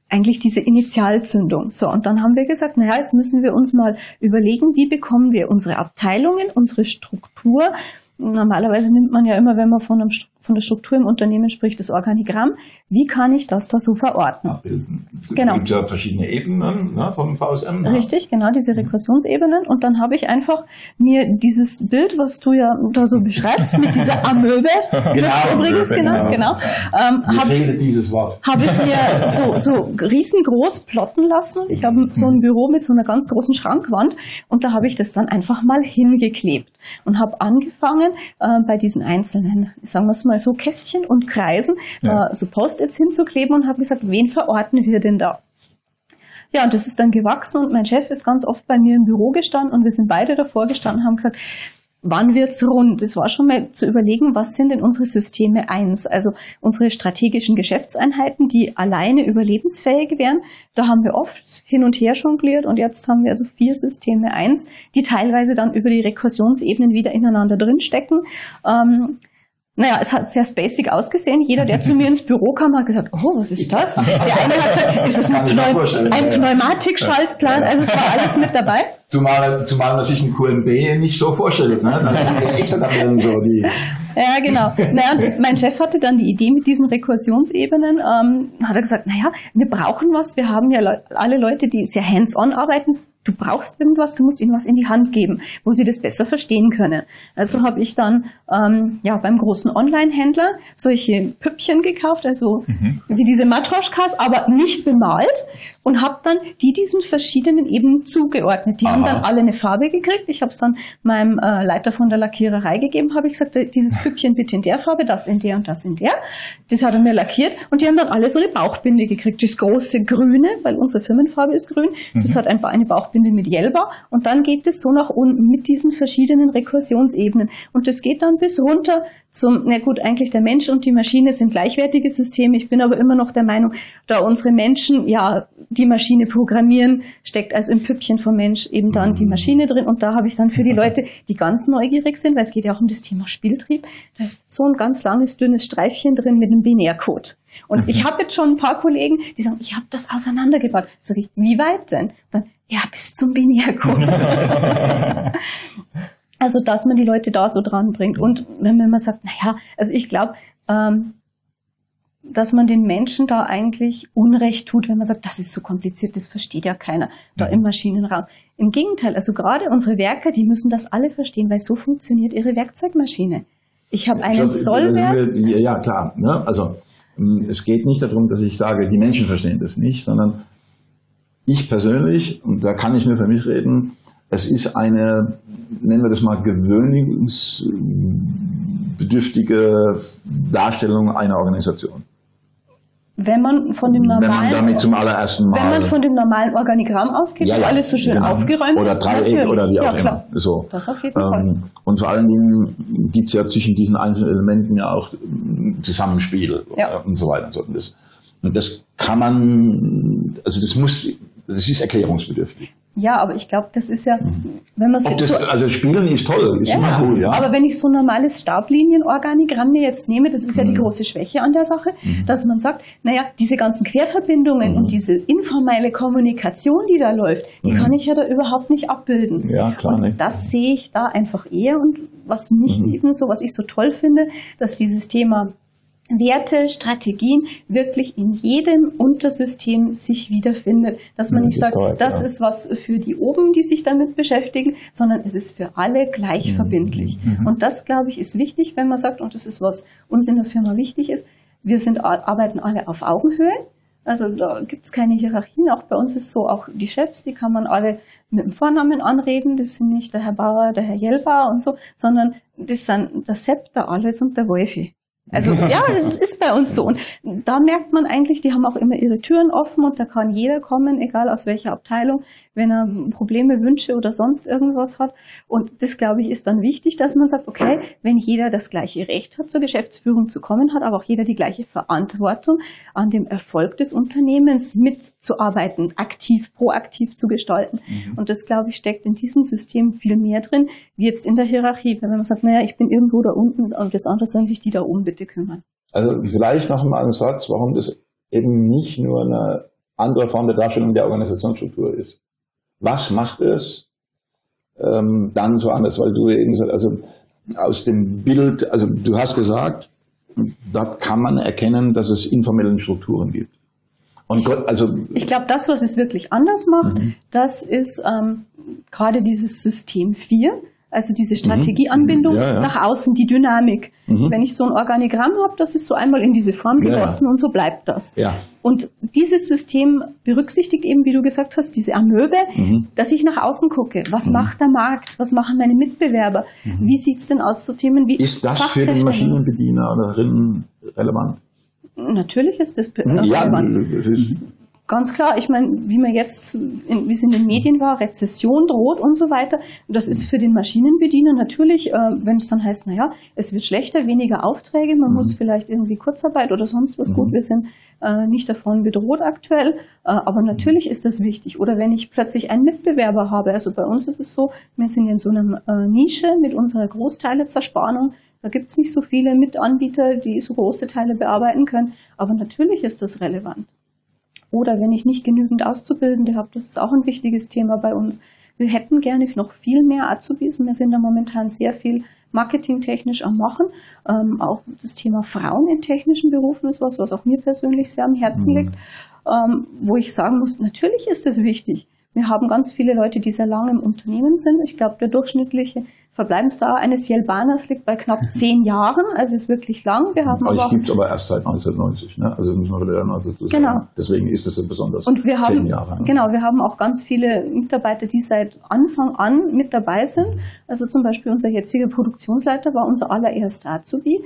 eigentlich diese Initialzündung. So, und dann haben wir gesagt, naja, jetzt müssen wir uns mal überlegen, wie bekommen wir unsere Abteilungen, unsere Struktur. Normalerweise nimmt man ja immer, wenn man von, einem, von der Struktur im Unternehmen spricht, das Organigramm. Wie kann ich das da so verorten? Abbilden. Es genau. gibt ja verschiedene Ebenen ne, vom VSM. Richtig, genau, diese. Rekursionsebenen. Und dann habe ich einfach mir dieses Bild, was du ja da so beschreibst, mit dieser Amöbe, genau, übrigens, genau, genau. Ähm, mir hab, fehlte dieses Wort. Habe ich mir so, so riesengroß plotten lassen. Ich habe so ein Büro mit so einer ganz großen Schrankwand und da habe ich das dann einfach mal hingeklebt und habe angefangen äh, bei diesen einzelnen, sagen wir es mal so, Kästchen und Kreisen, ja. äh, so Post Post-its hinzukleben und habe gesagt, wen verorten wir denn da? Ja, und das ist dann gewachsen und mein Chef ist ganz oft bei mir im Büro gestanden und wir sind beide davor gestanden und haben gesagt, wann wird's rund? Das war schon mal zu überlegen, was sind denn unsere Systeme eins? Also unsere strategischen Geschäftseinheiten, die alleine überlebensfähig wären. Da haben wir oft hin und her jongliert und jetzt haben wir also vier Systeme eins, die teilweise dann über die Rekursionsebenen wieder ineinander drinstecken. Ähm, naja, es hat sehr basic ausgesehen. Jeder, der zu mir ins Büro kam, hat gesagt, oh, was ist das? Der eine hat gesagt, ist es ein, Pneu ein Pneumatikschaltplan? Also es war alles mit dabei. Zumal, zumal man sich ein QMB nicht so vorstellt. Ne? Da sind die Excel-Tabellen so die... Ja, genau. Naja, mein Chef hatte dann die Idee mit diesen Rekursionsebenen. Ähm, hat er gesagt, naja, wir brauchen was. Wir haben ja le alle Leute, die sehr hands-on arbeiten du brauchst irgendwas, du musst ihnen was in die Hand geben, wo sie das besser verstehen können. Also habe ich dann ähm, ja beim großen Online-Händler solche Püppchen gekauft, also mhm. wie diese Matroschkas, aber nicht bemalt und habe dann die diesen verschiedenen Ebenen zugeordnet. Die Aha. haben dann alle eine Farbe gekriegt. Ich habe es dann meinem äh, Leiter von der Lackiererei gegeben, habe ich gesagt, äh, dieses Püppchen bitte in der Farbe, das in der und das in der. Das hat er mir lackiert und die haben dann alle so eine Bauchbinde gekriegt. Das große Grüne, weil unsere Firmenfarbe ist grün, mhm. das hat einfach eine Bauchbinde Bauchbinde mit Jelba und dann geht es so nach unten mit diesen verschiedenen Rekursionsebenen und das geht dann bis runter zum, na gut, eigentlich der Mensch und die Maschine sind gleichwertige Systeme. Ich bin aber immer noch der Meinung, da unsere Menschen ja die Maschine programmieren, steckt also im Püppchen vom Mensch eben dann die Maschine drin. Und da habe ich dann für die Leute, die ganz neugierig sind, weil es geht ja auch um das Thema Spieltrieb, da ist so ein ganz langes, dünnes Streifchen drin mit einem Binärcode. Und ich habe jetzt schon ein paar Kollegen, die sagen, ich habe das auseinandergebaut. Sag ich, wie weit denn? Dann, ja, bis zum Binärcode. Also, dass man die Leute da so dran bringt. Und wenn man sagt, naja, also ich glaube, ähm, dass man den Menschen da eigentlich Unrecht tut, wenn man sagt, das ist so kompliziert, das versteht ja keiner da im Maschinenraum. Im Gegenteil, also gerade unsere Werker, die müssen das alle verstehen, weil so funktioniert ihre Werkzeugmaschine. Ich habe einen Sollwert. Ja, klar. Ne? Also es geht nicht darum, dass ich sage, die Menschen verstehen das nicht, sondern ich persönlich, und da kann ich nur für mich reden, es ist eine, nennen wir das mal, gewöhnungsbedürftige Darstellung einer Organisation. Wenn man von dem normalen, wenn man damit zum allerersten Mal, wenn man von dem normalen Organigramm ausgeht, ja, ja, alles so schön genau. aufgeräumt oder Dreieck oder wie auch ja, immer. So. Das auf jeden ähm, Fall. Und vor allen Dingen gibt es ja zwischen diesen einzelnen Elementen ja auch Zusammenspiel ja. und so weiter und so. Und das, und das kann man, also das muss, das ist erklärungsbedürftig. Ja, aber ich glaube, das ist ja, mhm. wenn man so. Das, also Spielen ist toll, ist ja, immer cool, ja. Aber wenn ich so ein normales Stablinienorganigramm mir jetzt nehme, das ist ja die mhm. große Schwäche an der Sache, mhm. dass man sagt, naja, diese ganzen Querverbindungen mhm. und diese informelle Kommunikation, die da läuft, die mhm. kann ich ja da überhaupt nicht abbilden. Ja, klar nicht. Das sehe ich da einfach eher und was mich mhm. eben so, was ich so toll finde, dass dieses Thema Werte, Strategien wirklich in jedem Untersystem sich wiederfindet. Dass man das nicht sagt, korrekt, das ja. ist was für die oben, die sich damit beschäftigen, sondern es ist für alle gleich mhm. verbindlich. Mhm. Und das, glaube ich, ist wichtig, wenn man sagt, und das ist, was uns in der Firma wichtig ist, wir sind, arbeiten alle auf Augenhöhe. Also da gibt es keine Hierarchien. Auch bei uns ist so, auch die Chefs, die kann man alle mit dem Vornamen anreden. Das sind nicht der Herr Bauer, der Herr Jelbauer und so, sondern das sind der Sepp, der Alles und der Wolfi. Also ja, ist bei uns so. Und da merkt man eigentlich, die haben auch immer ihre Türen offen und da kann jeder kommen, egal aus welcher Abteilung, wenn er Probleme, Wünsche oder sonst irgendwas hat. Und das, glaube ich, ist dann wichtig, dass man sagt, okay, wenn jeder das gleiche Recht hat, zur Geschäftsführung zu kommen, hat aber auch jeder die gleiche Verantwortung, an dem Erfolg des Unternehmens mitzuarbeiten, aktiv, proaktiv zu gestalten. Mhm. Und das, glaube ich, steckt in diesem System viel mehr drin, wie jetzt in der Hierarchie. Wenn man sagt, naja, ich bin irgendwo da unten und das andere sollen sich die da oben bitte kümmern. Also vielleicht noch mal einen Satz, warum das eben nicht nur eine andere Form der Darstellung der Organisationsstruktur ist. Was macht es ähm, dann so anders? Weil du eben gesagt also aus dem Bild, also du hast gesagt, dort kann man erkennen, dass es informelle Strukturen gibt. Und Gott, also ich glaube, das, was es wirklich anders macht, mhm. das ist ähm, gerade dieses System 4 also diese mhm. Strategieanbindung ja, ja. nach außen, die Dynamik. Mhm. Wenn ich so ein Organigramm habe, das ist so einmal in diese Form gegossen ja, und so bleibt das. Und dieses System berücksichtigt eben, wie du gesagt hast, diese Amöbe, mhm. dass ich nach außen gucke. Was mhm. macht der Markt? Was machen meine Mitbewerber? Mhm. Wie sieht es denn aus zu so Themen wie Ist das für den Maschinenbediener oder relevant? Natürlich ist das relevant. Ja, Ganz klar, ich meine, wie man jetzt, in, wie es in den Medien war, Rezession droht und so weiter. Das ist für den Maschinenbediener natürlich, äh, wenn es dann heißt, naja, es wird schlechter, weniger Aufträge, man mhm. muss vielleicht irgendwie Kurzarbeit oder sonst was. Mhm. Gut, wir sind äh, nicht davon bedroht aktuell, äh, aber natürlich ist das wichtig. Oder wenn ich plötzlich einen Mitbewerber habe, also bei uns ist es so, wir sind in so einer äh, Nische mit unserer Großteilezerspannung. Da gibt es nicht so viele Mitanbieter, die so große Teile bearbeiten können. Aber natürlich ist das relevant. Oder wenn ich nicht genügend Auszubildende habe, das ist auch ein wichtiges Thema bei uns. Wir hätten gerne noch viel mehr Azubis. Wir sind da momentan sehr viel marketingtechnisch am Machen. Ähm, auch das Thema Frauen in technischen Berufen ist was, was auch mir persönlich sehr am Herzen mhm. liegt. Ähm, wo ich sagen muss, natürlich ist es wichtig. Wir haben ganz viele Leute, die sehr lange im Unternehmen sind. Ich glaube, der durchschnittliche Verbleibensdauer eines Jelbaners liegt bei knapp zehn Jahren, also ist wirklich lang. Wir haben Euch gibt es aber erst seit 1990, ne? also müssen wir wieder dazu sagen. Genau. Deswegen ist es so besonders Und wir haben, zehn Jahre. Ne? Genau, wir haben auch ganz viele Mitarbeiter, die seit Anfang an mit dabei sind. Also zum Beispiel unser jetziger Produktionsleiter war unser allererster Azubi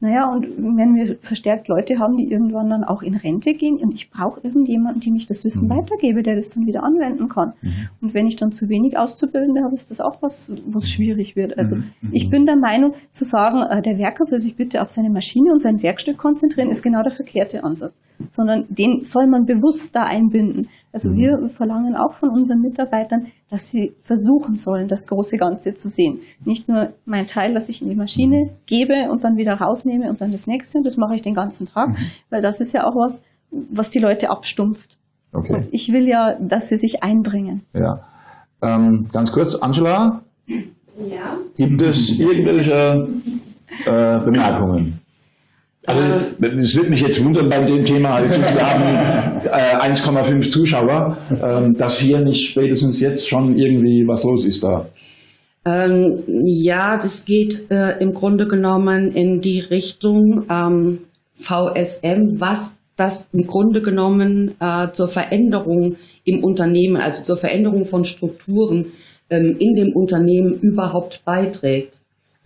Naja, und wenn wir verstärkt Leute haben, die irgendwann dann auch in Rente gehen und ich brauche irgendjemanden, dem ich das Wissen mhm. weitergebe, der das dann wieder anwenden kann. Mhm. Und wenn ich dann zu wenig Auszubildende habe, ist das auch was, was mhm. schwierig wird. Also mhm. mhm. ich bin der Meinung, zu sagen, äh, der Werker soll sich bitte auf seine Maschine und sein Werkstück konzentrieren, ist genau der verkehrte Ansatz. Sondern den soll man bewusst da einbinden. Also mhm. wir verlangen auch von unseren Mitarbeitern, dass sie versuchen sollen, das große Ganze zu sehen. Nicht nur mein Teil, das ich in die Maschine gebe und dann wieder rausnehme und dann das nächste. Das mache ich den ganzen Tag, mhm. weil das ist ja auch was, was die Leute abstumpft. Okay. Und ich will ja, dass sie sich einbringen. Ja. Ähm, ganz kurz, Angela. Ja. Gibt es irgendwelche äh, Bemerkungen? Also es wird mich jetzt wundern bei dem Thema, wir haben äh, 1,5 Zuschauer, ähm, dass hier nicht spätestens jetzt schon irgendwie was los ist da. Ähm, ja, das geht äh, im Grunde genommen in die Richtung ähm, VSM, was das im Grunde genommen äh, zur Veränderung im Unternehmen, also zur Veränderung von Strukturen ähm, in dem Unternehmen überhaupt beiträgt.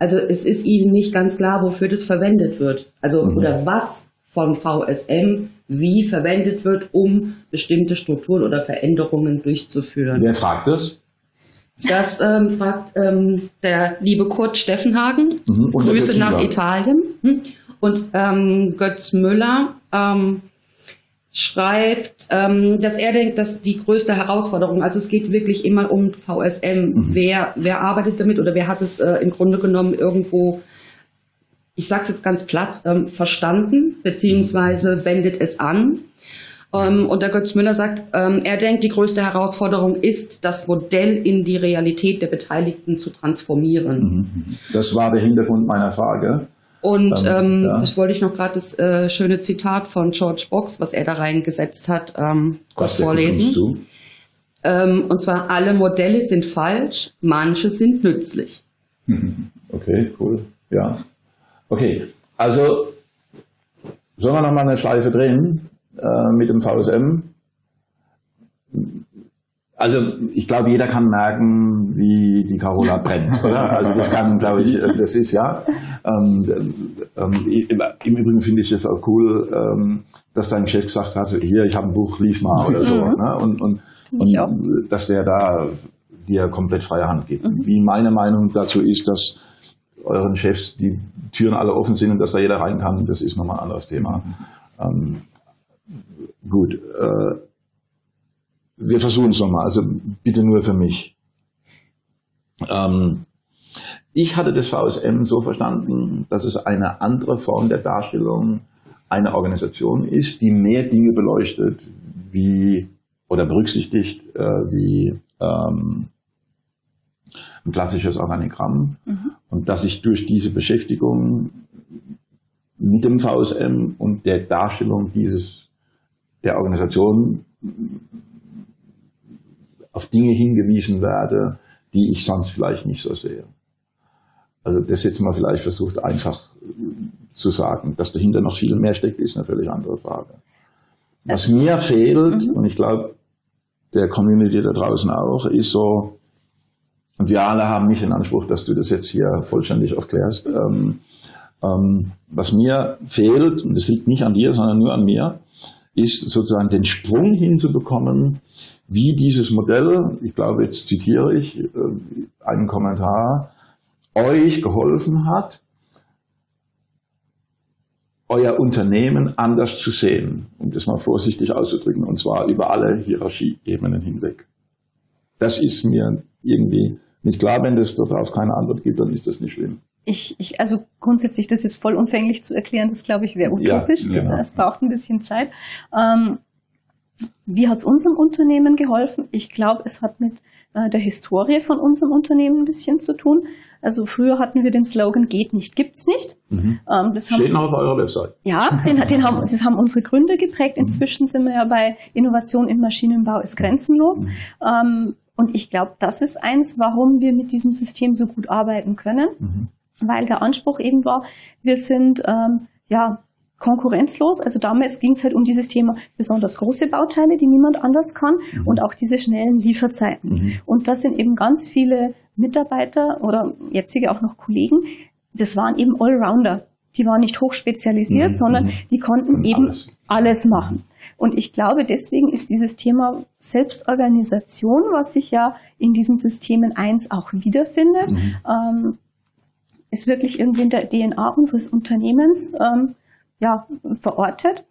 Also es ist ihnen nicht ganz klar, wofür das verwendet wird. Also mhm. oder was von VSM wie verwendet wird, um bestimmte Strukturen oder Veränderungen durchzuführen. Wer fragt das? Das ähm, fragt ähm, der liebe Kurt Steffenhagen. Mhm. Grüße nach Italien. Hm. Und ähm, Götz Müller ähm, schreibt, ähm, dass er denkt, dass die größte Herausforderung, also es geht wirklich immer um VSM. Mhm. Wer, wer arbeitet damit oder wer hat es äh, im Grunde genommen irgendwo, ich sage es jetzt ganz platt, ähm, verstanden, beziehungsweise wendet es an. Ähm, und der Götz Müller sagt, ähm, er denkt, die größte Herausforderung ist, das Modell in die Realität der Beteiligten zu transformieren. Mhm. Das war der Hintergrund meiner Frage. Und ähm, ja. das wollte ich noch gerade das äh, schöne Zitat von George Box, was er da reingesetzt hat, ähm, kurz vorlesen. Ähm, und zwar, alle Modelle sind falsch, manche sind nützlich. Okay, cool. Ja. Okay, also sollen wir nochmal eine Schleife drehen äh, mit dem VSM? Also ich glaube, jeder kann merken, wie die Carola brennt, oder? Also das kann, glaube ich, äh, das ist ja. Ähm, ähm, Im Übrigen finde ich es auch cool, ähm, dass dein Chef gesagt hat, hier, ich habe ein Buch, lies mal oder so. Mhm. Ne? Und, und, und dass der da dir komplett freie Hand gibt. Mhm. Wie meine Meinung dazu ist, dass euren Chefs die Türen alle offen sind und dass da jeder rein kann, das ist nochmal ein anderes Thema. Ähm, gut. Äh, wir versuchen es nochmal, also bitte nur für mich. Ähm, ich hatte das VSM so verstanden, dass es eine andere Form der Darstellung einer Organisation ist, die mehr Dinge beleuchtet, wie oder berücksichtigt, äh, wie ähm, ein klassisches Organigramm. Mhm. Und dass ich durch diese Beschäftigung mit dem VSM und der Darstellung dieses der Organisation auf Dinge hingewiesen werde, die ich sonst vielleicht nicht so sehe. Also das jetzt mal vielleicht versucht einfach zu sagen. Dass dahinter noch viel mehr steckt, ist eine völlig andere Frage. Was mir fehlt, mhm. und ich glaube der Community da draußen auch, ist so, und wir alle haben nicht den Anspruch, dass du das jetzt hier vollständig aufklärst. Ähm, ähm, was mir fehlt, und das liegt nicht an dir, sondern nur an mir, ist sozusagen den Sprung hinzubekommen, wie dieses Modell, ich glaube, jetzt zitiere ich äh, einen Kommentar, euch geholfen hat, euer Unternehmen anders zu sehen, um das mal vorsichtig auszudrücken, und zwar über alle Hierarchieebenen hinweg. Das ist mir irgendwie nicht klar, wenn es darauf keine Antwort gibt, dann ist das nicht schlimm. Ich, ich, also grundsätzlich, das ist voll umfänglich zu erklären, das glaube ich wäre utopisch. Ja, genau. Es braucht ein bisschen Zeit. Ähm, wie hat es unserem Unternehmen geholfen? Ich glaube, es hat mit äh, der Historie von unserem Unternehmen ein bisschen zu tun. Also früher hatten wir den Slogan geht nicht, gibt's nicht. Mhm. Ähm, das Steht haben, auf eurer Website. Ja, den, den haben, das haben unsere Gründer geprägt. Mhm. Inzwischen sind wir ja bei Innovation im Maschinenbau ist grenzenlos. Mhm. Ähm, und ich glaube, das ist eins, warum wir mit diesem System so gut arbeiten können. Mhm. Weil der Anspruch eben war, wir sind ähm, ja konkurrenzlos. Also damals ging es halt um dieses Thema besonders große Bauteile, die niemand anders kann mhm. und auch diese schnellen Lieferzeiten. Mhm. Und das sind eben ganz viele Mitarbeiter oder jetzige auch noch Kollegen, das waren eben Allrounder. die waren nicht hochspezialisiert, mhm. sondern mhm. die konnten Und eben alles. alles machen. Und ich glaube, deswegen ist dieses Thema Selbstorganisation, was sich ja in diesen Systemen eins auch wiederfindet, mhm. ähm, ist wirklich irgendwie in der DNA unseres Unternehmens ähm, ja, verortet.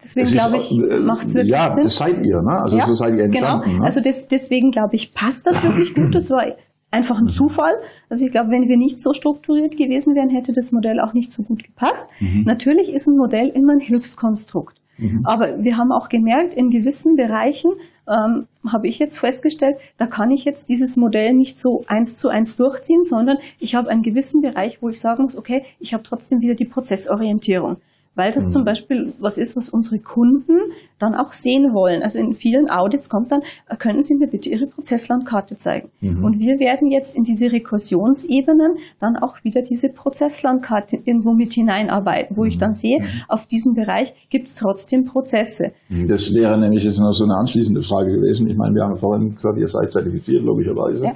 Deswegen glaube ich, äh, macht es wirklich ja, Sinn. Ja, das seid ihr, ne? Also ja, so seid ihr genau. entstanden. Genau. Ne? Also das, deswegen glaube ich, passt das wirklich gut. Das war einfach ein mhm. Zufall. Also ich glaube, wenn wir nicht so strukturiert gewesen wären, hätte das Modell auch nicht so gut gepasst. Mhm. Natürlich ist ein Modell immer ein Hilfskonstrukt. Mhm. Aber wir haben auch gemerkt, in gewissen Bereichen ähm, habe ich jetzt festgestellt, da kann ich jetzt dieses Modell nicht so eins zu eins durchziehen, sondern ich habe einen gewissen Bereich, wo ich sagen muss, okay, ich habe trotzdem wieder die Prozessorientierung weil das mhm. zum Beispiel was ist, was unsere Kunden dann auch sehen wollen. Also in vielen Audits kommt dann, äh, können Sie mir bitte Ihre Prozesslandkarte zeigen? Mhm. Und wir werden jetzt in diese Rekursionsebenen dann auch wieder diese Prozesslandkarte irgendwo mit hineinarbeiten, wo mhm. ich dann sehe, mhm. auf diesem Bereich gibt es trotzdem Prozesse. Mhm. Das wäre nämlich jetzt noch so eine anschließende Frage gewesen. Ich meine, wir haben vorhin gesagt, ihr seid zertifiziert, logischerweise. Ja.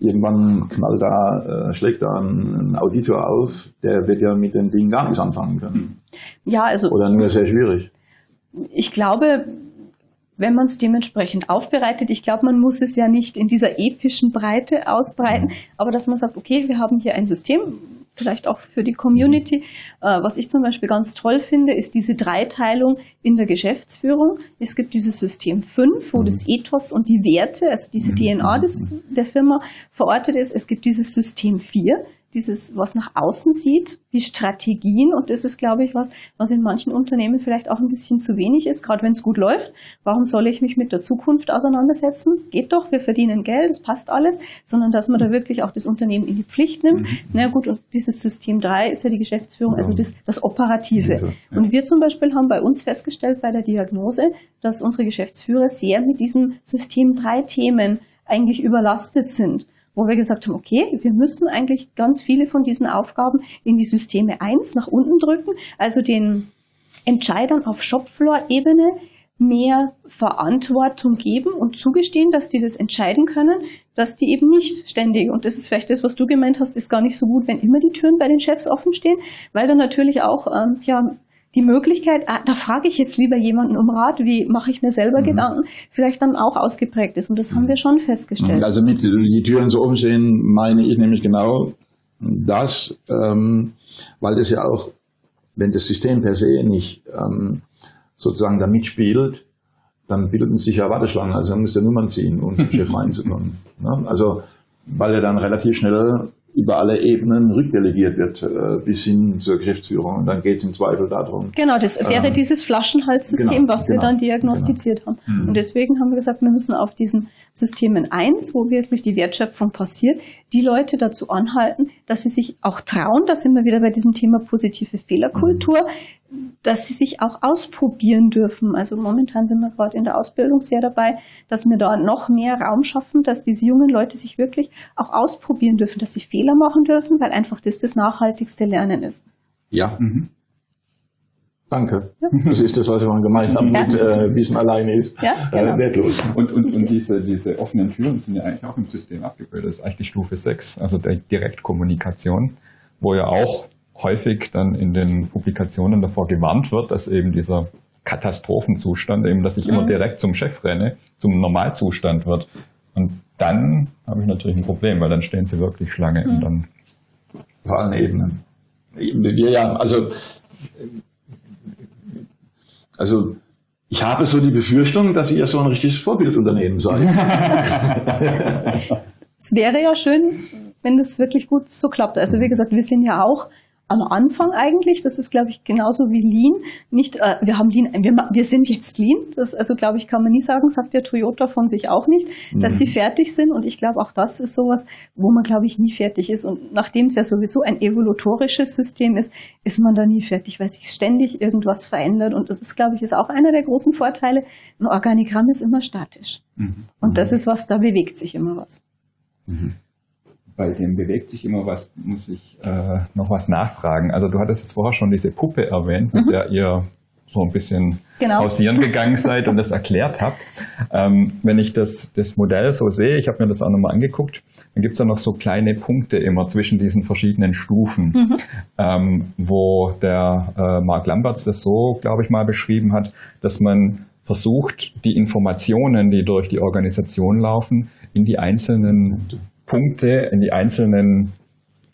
Irgendwann knallt da, äh, schlägt da ein, ein, Auditor auf, der wird ja mit dem Ding gar nichts anfangen können. Ja, also. Oder nur sehr schwierig. Ich glaube, wenn man es dementsprechend aufbereitet. Ich glaube, man muss es ja nicht in dieser epischen Breite ausbreiten, mhm. aber dass man sagt, okay, wir haben hier ein System, vielleicht auch für die Community. Äh, was ich zum Beispiel ganz toll finde, ist diese Dreiteilung in der Geschäftsführung. Es gibt dieses System 5, wo mhm. das Ethos und die Werte, also diese mhm. DNA des, der Firma verortet ist. Es gibt dieses System 4, dieses, was nach außen sieht, wie Strategien. Und das ist, glaube ich, was, was in manchen Unternehmen vielleicht auch ein bisschen zu wenig ist, gerade wenn es gut läuft. Warum soll ich mich mit der Zukunft auseinandersetzen? Geht doch, wir verdienen Geld, es passt alles, sondern dass man da wirklich auch das Unternehmen in die Pflicht nimmt. Mhm. Na gut, und dieses System 3 ist ja die Geschäftsführung, also das, das Operative. Ja. Und wir zum Beispiel haben bei uns festgestellt bei der Diagnose, dass unsere Geschäftsführer sehr mit diesem System 3 Themen eigentlich überlastet sind wo wir gesagt haben, okay, wir müssen eigentlich ganz viele von diesen Aufgaben in die Systeme 1 nach unten drücken, also den Entscheidern auf Shopfloor-Ebene mehr Verantwortung geben und zugestehen, dass die das entscheiden können, dass die eben nicht ständig, und das ist vielleicht das, was du gemeint hast, ist gar nicht so gut, wenn immer die Türen bei den Chefs offen stehen, weil dann natürlich auch ähm, ja, die Möglichkeit, ah, da frage ich jetzt lieber jemanden um Rat, wie mache ich mir selber mhm. Gedanken, vielleicht dann auch ausgeprägt ist. Und das haben wir schon festgestellt. Also mit die Türen so umsehen, meine ich nämlich genau das, ähm, weil das ja auch, wenn das System per se nicht ähm, sozusagen da mitspielt, dann bilden sich ja Warteschlangen. Also dann muss der Nummern ziehen, um zum Chef reinzukommen. Ne? Also weil er dann relativ schnell über alle Ebenen rückdelegiert wird äh, bis hin zur Geschäftsführung. Und dann geht es im Zweifel darum. Genau, das wäre ähm, dieses Flaschenhalssystem, genau, was genau, wir dann diagnostiziert genau. haben. Mhm. Und deswegen haben wir gesagt, wir müssen auf diesen Systemen eins, wo wirklich die Wertschöpfung passiert, die Leute dazu anhalten, dass sie sich auch trauen, da sind wir wieder bei diesem Thema positive Fehlerkultur, mhm. dass sie sich auch ausprobieren dürfen. Also momentan sind wir gerade in der Ausbildung sehr dabei, dass wir da noch mehr Raum schaffen, dass diese jungen Leute sich wirklich auch ausprobieren dürfen, dass sie Fehler machen dürfen, weil einfach das das nachhaltigste Lernen ist. Ja. Mhm. Danke. Ja. Das ist das, was ich vorhin gemeint habe, ja. mit äh, Wissen alleine ist ja, äh, genau. äh, wertlos. Und, und, und diese, diese offenen Türen sind ja eigentlich auch im System abgebildet. Das ist eigentlich die Stufe 6, also der Direktkommunikation, wo ja auch häufig dann in den Publikationen davor gewarnt wird, dass eben dieser Katastrophenzustand, eben, dass ich mhm. immer direkt zum Chef renne, zum Normalzustand wird. Und dann habe ich natürlich ein Problem, weil dann stehen sie wirklich Schlange mhm. und dann. Vor allen Ebenen. Wir ja, also also ich habe so die Befürchtung, dass ihr so ein richtiges Vorbildunternehmen seid. es wäre ja schön, wenn das wirklich gut so klappt. Also wie gesagt, wir sind ja auch am Anfang eigentlich. Das ist, glaube ich, genauso wie Lean. Nicht, äh, wir haben Lean, wir, wir sind jetzt Lean. Das, also, glaube ich, kann man nie sagen, sagt der Toyota von sich auch nicht, dass mhm. sie fertig sind. Und ich glaube, auch das ist sowas, wo man, glaube ich, nie fertig ist. Und nachdem es ja sowieso ein evolutorisches System ist, ist man da nie fertig, weil sich ständig irgendwas verändert. Und das ist, glaube ich, ist auch einer der großen Vorteile. Ein Organigramm ist immer statisch. Mhm. Und das mhm. ist was, da bewegt sich immer was. Mhm bei dem bewegt sich immer was, muss ich äh, noch was nachfragen. Also du hattest jetzt vorher schon diese Puppe erwähnt, mit mhm. der ihr so ein bisschen genau. hausieren gegangen seid und das erklärt habt. Ähm, wenn ich das, das Modell so sehe, ich habe mir das auch nochmal angeguckt, dann gibt es ja noch so kleine Punkte immer zwischen diesen verschiedenen Stufen, mhm. ähm, wo der äh, Mark Lamberts das so, glaube ich, mal beschrieben hat, dass man versucht, die Informationen, die durch die Organisation laufen, in die einzelnen Punkte, in die einzelnen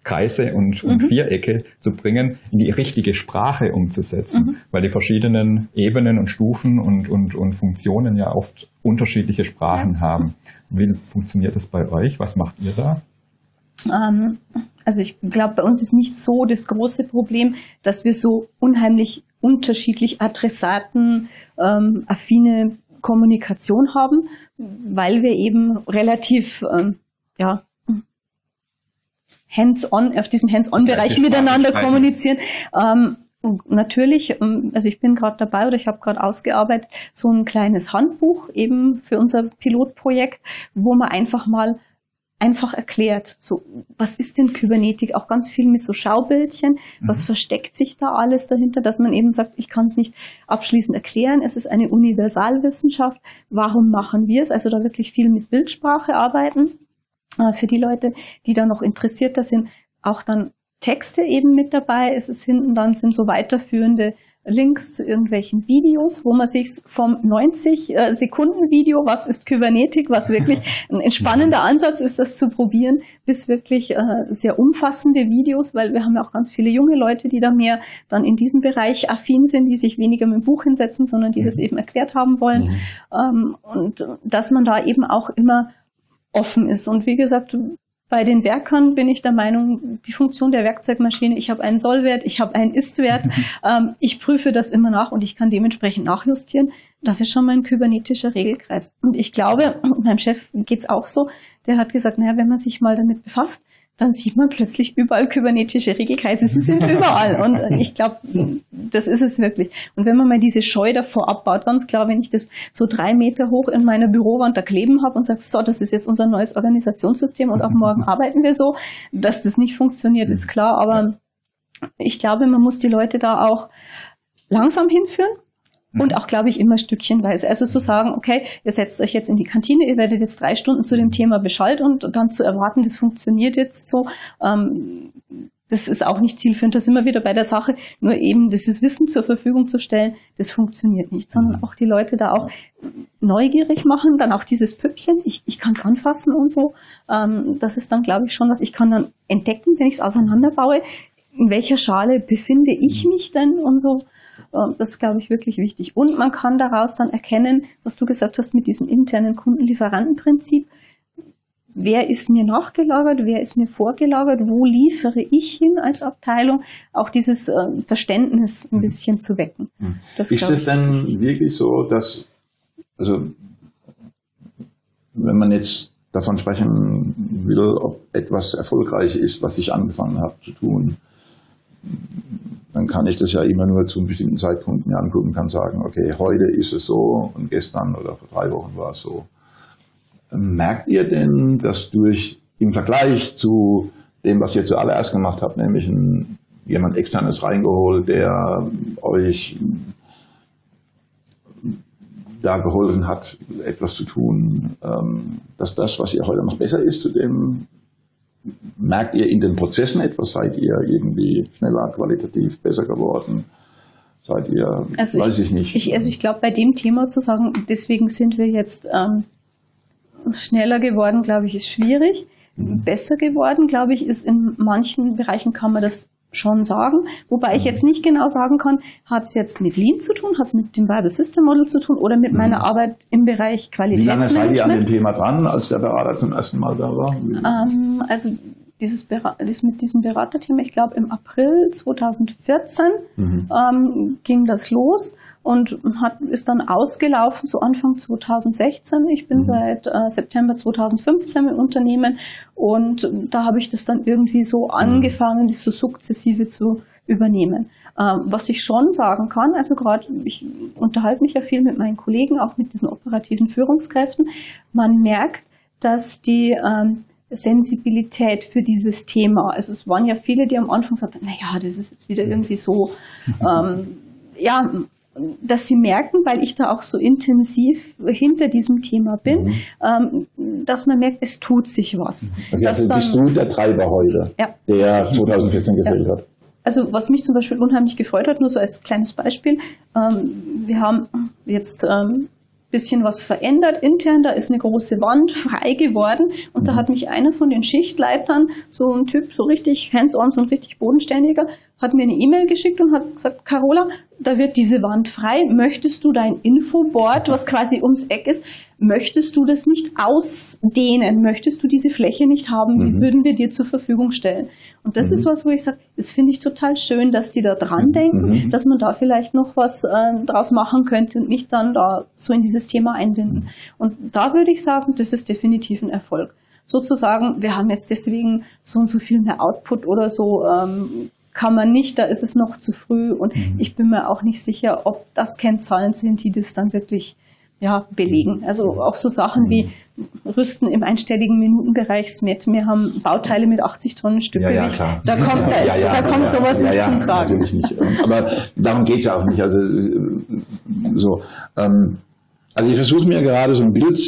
Kreise und, und mhm. Vierecke zu bringen, in die richtige Sprache umzusetzen, mhm. weil die verschiedenen Ebenen und Stufen und, und, und Funktionen ja oft unterschiedliche Sprachen ja. haben. Wie funktioniert das bei euch? Was macht ihr da? Ähm, also ich glaube, bei uns ist nicht so das große Problem, dass wir so unheimlich unterschiedlich Adressaten ähm, affine Kommunikation haben, weil wir eben relativ ähm, ja, hands-on, auf diesem hands-on-Bereich miteinander kommunizieren. Ähm, natürlich, ähm, also ich bin gerade dabei oder ich habe gerade ausgearbeitet, so ein kleines Handbuch eben für unser Pilotprojekt, wo man einfach mal einfach erklärt, so was ist denn Kybernetik, auch ganz viel mit so Schaubildchen, mhm. was versteckt sich da alles dahinter, dass man eben sagt, ich kann es nicht abschließend erklären, es ist eine Universalwissenschaft, warum machen wir es, also da wirklich viel mit Bildsprache arbeiten für die Leute, die da noch interessierter sind, auch dann Texte eben mit dabei. Es ist hinten dann sind so weiterführende Links zu irgendwelchen Videos, wo man sich vom 90 äh, Sekunden Video, was ist Kybernetik, was wirklich ein spannender Ansatz ist, das zu probieren, bis wirklich äh, sehr umfassende Videos, weil wir haben ja auch ganz viele junge Leute, die da mehr dann in diesem Bereich affin sind, die sich weniger mit dem Buch hinsetzen, sondern die mhm. das eben erklärt haben wollen. Mhm. Ähm, und dass man da eben auch immer offen ist. Und wie gesagt, bei den Werkern bin ich der Meinung, die Funktion der Werkzeugmaschine, ich habe einen Sollwert, ich habe einen Istwert, ähm, ich prüfe das immer nach und ich kann dementsprechend nachjustieren. Das ist schon mein kybernetischer Regelkreis. Und ich glaube, meinem Chef geht's auch so, der hat gesagt, naja, wenn man sich mal damit befasst, dann sieht man plötzlich überall kybernetische Regelkreise. Sie sind überall. Und ich glaube, das ist es wirklich. Und wenn man mal diese Scheu davor abbaut, ganz klar, wenn ich das so drei Meter hoch in meiner Bürowand da kleben habe und sage, so, das ist jetzt unser neues Organisationssystem und ab morgen arbeiten wir so, dass das nicht funktioniert, ist klar. Aber ich glaube, man muss die Leute da auch langsam hinführen und mhm. auch, glaube ich, immer stückchenweise. Also zu sagen, okay, ihr setzt euch jetzt in die Kantine, ihr werdet jetzt drei Stunden zu dem Thema Bescheid und dann zu erwarten, das funktioniert jetzt so, ähm, das ist auch nicht zielführend. Da sind wir wieder bei der Sache. Nur eben dieses Wissen zur Verfügung zu stellen, das funktioniert nicht, sondern mhm. auch die Leute da auch neugierig machen, dann auch dieses Püppchen, ich, ich kann es anfassen und so. Ähm, das ist dann, glaube ich, schon was. Ich kann dann entdecken, wenn ich es auseinanderbaue, in welcher Schale befinde ich mhm. mich denn und so. Ähm, das ist, glaube ich, wirklich wichtig. Und man kann daraus dann erkennen, was du gesagt hast mit diesem internen Kundenlieferantenprinzip. Wer ist mir nachgelagert? Wer ist mir vorgelagert? Wo liefere ich hin als Abteilung? Auch dieses äh, Verständnis ein mhm. bisschen zu wecken. Mhm. Das ist es denn wirklich so, dass, also, wenn man jetzt davon sprechen will, ob etwas erfolgreich ist, was ich angefangen habe zu tun, dann kann ich das ja immer nur zu einem bestimmten Zeitpunkt mir angucken, kann sagen, okay, heute ist es so und gestern oder vor drei Wochen war es so. Merkt ihr denn, dass durch im Vergleich zu dem, was ihr zuallererst gemacht habt, nämlich ein, jemand externes reingeholt, der euch da geholfen hat, etwas zu tun, ähm, dass das, was ihr heute noch besser ist zu dem, merkt ihr in den Prozessen etwas? Seid ihr irgendwie schneller, qualitativ besser geworden? Seid ihr, also weiß ich, ich nicht. Ich, also ich glaube, bei dem Thema zu sagen, deswegen sind wir jetzt ähm, schneller geworden, glaube ich, ist schwierig. Mhm. Besser geworden, glaube ich, ist in manchen Bereichen kann man das schon sagen. Wobei ich mhm. jetzt nicht genau sagen kann, hat es jetzt mit Lean zu tun, hat es mit dem Viable System Model zu tun oder mit mhm. meiner Arbeit im Bereich Qualitätsmanagement. Wie lange seid ihr an dem Thema dran, als der Berater zum ersten Mal da war? Ähm, also dieses das mit diesem Beraterthema, ich glaube im April 2014 mhm. ähm, ging das los und hat, ist dann ausgelaufen, so Anfang 2016. Ich bin mhm. seit äh, September 2015 im Unternehmen und da habe ich das dann irgendwie so mhm. angefangen, das so sukzessive zu übernehmen. Ähm, was ich schon sagen kann, also gerade, ich unterhalte mich ja viel mit meinen Kollegen, auch mit diesen operativen Führungskräften, man merkt, dass die ähm, Sensibilität für dieses Thema. Also es waren ja viele, die am Anfang sagten, naja, das ist jetzt wieder irgendwie so, ähm, ja, dass sie merken, weil ich da auch so intensiv hinter diesem Thema bin, mhm. ähm, dass man merkt, es tut sich was. Okay, also bist du der Treiber heute, ja. der 2014 gefehlt ja. hat? Also was mich zum Beispiel unheimlich gefreut hat, nur so als kleines Beispiel, ähm, wir haben jetzt ähm, bisschen was verändert intern. Da ist eine große Wand frei geworden und da mhm. hat mich einer von den Schichtleitern, so ein Typ, so richtig hands-on, so ein richtig bodenständiger, hat mir eine E-Mail geschickt und hat gesagt, Carola, da wird diese Wand frei. Möchtest du dein Infoboard, was quasi ums Eck ist, möchtest du das nicht ausdehnen? Möchtest du diese Fläche nicht haben? Die mhm. würden wir dir zur Verfügung stellen. Und das mhm. ist was, wo ich sage, das finde ich total schön, dass die da dran denken, mhm. dass man da vielleicht noch was äh, draus machen könnte und nicht dann da so in dieses Thema einbinden. Mhm. Und da würde ich sagen, das ist definitiv ein Erfolg. Sozusagen, wir haben jetzt deswegen so und so viel mehr Output oder so, ähm, kann man nicht, da ist es noch zu früh und mhm. ich bin mir auch nicht sicher, ob das Kennzahlen sind, die das dann wirklich ja, belegen. Also auch so Sachen wie Rüsten im einstelligen Minutenbereich mit. Wir haben Bauteile mit 80 Tonnen Stückgewicht. Ja, ja, klar. Da kommt, das, ja, ja, da kommt sowas nicht zum Tragen. Natürlich nicht. Aber darum geht es ja auch nicht. Also so. Ähm, also ich versuche mir gerade so ein Bild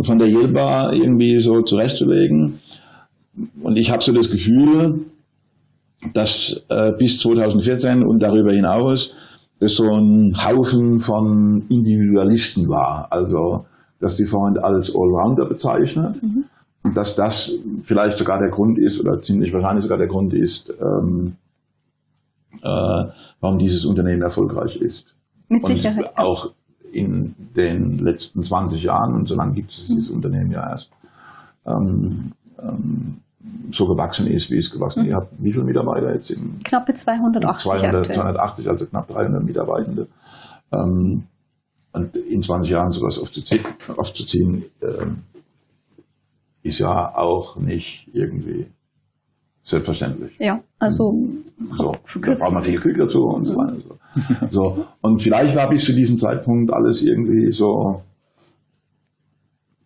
von der Jelba irgendwie so zurechtzulegen. Und ich habe so das Gefühl, dass äh, bis 2014 und darüber hinaus so ein Haufen von Individualisten war. Also, dass die Freund als Allrounder bezeichnet. Mhm. Und dass das vielleicht sogar der Grund ist, oder ziemlich wahrscheinlich sogar der Grund ist, ähm, äh, warum dieses Unternehmen erfolgreich ist. Mit Sicherheit. Und auch in den letzten 20 Jahren, und so lange gibt es dieses mhm. Unternehmen ja erst, ähm, ähm, so gewachsen ist, wie es gewachsen ist. Mhm. Ihr habt wie viele Mitarbeiter jetzt? Im, Knappe 280. 200, 280, also knapp 300 Mitarbeitende. Ähm, und in 20 Jahren sowas aufzuziehen, aufzuziehen ähm, ist ja auch nicht irgendwie selbstverständlich. Ja, also so, da braucht man viel Glück dazu und so weiter. So. so. Und vielleicht war bis zu diesem Zeitpunkt alles irgendwie so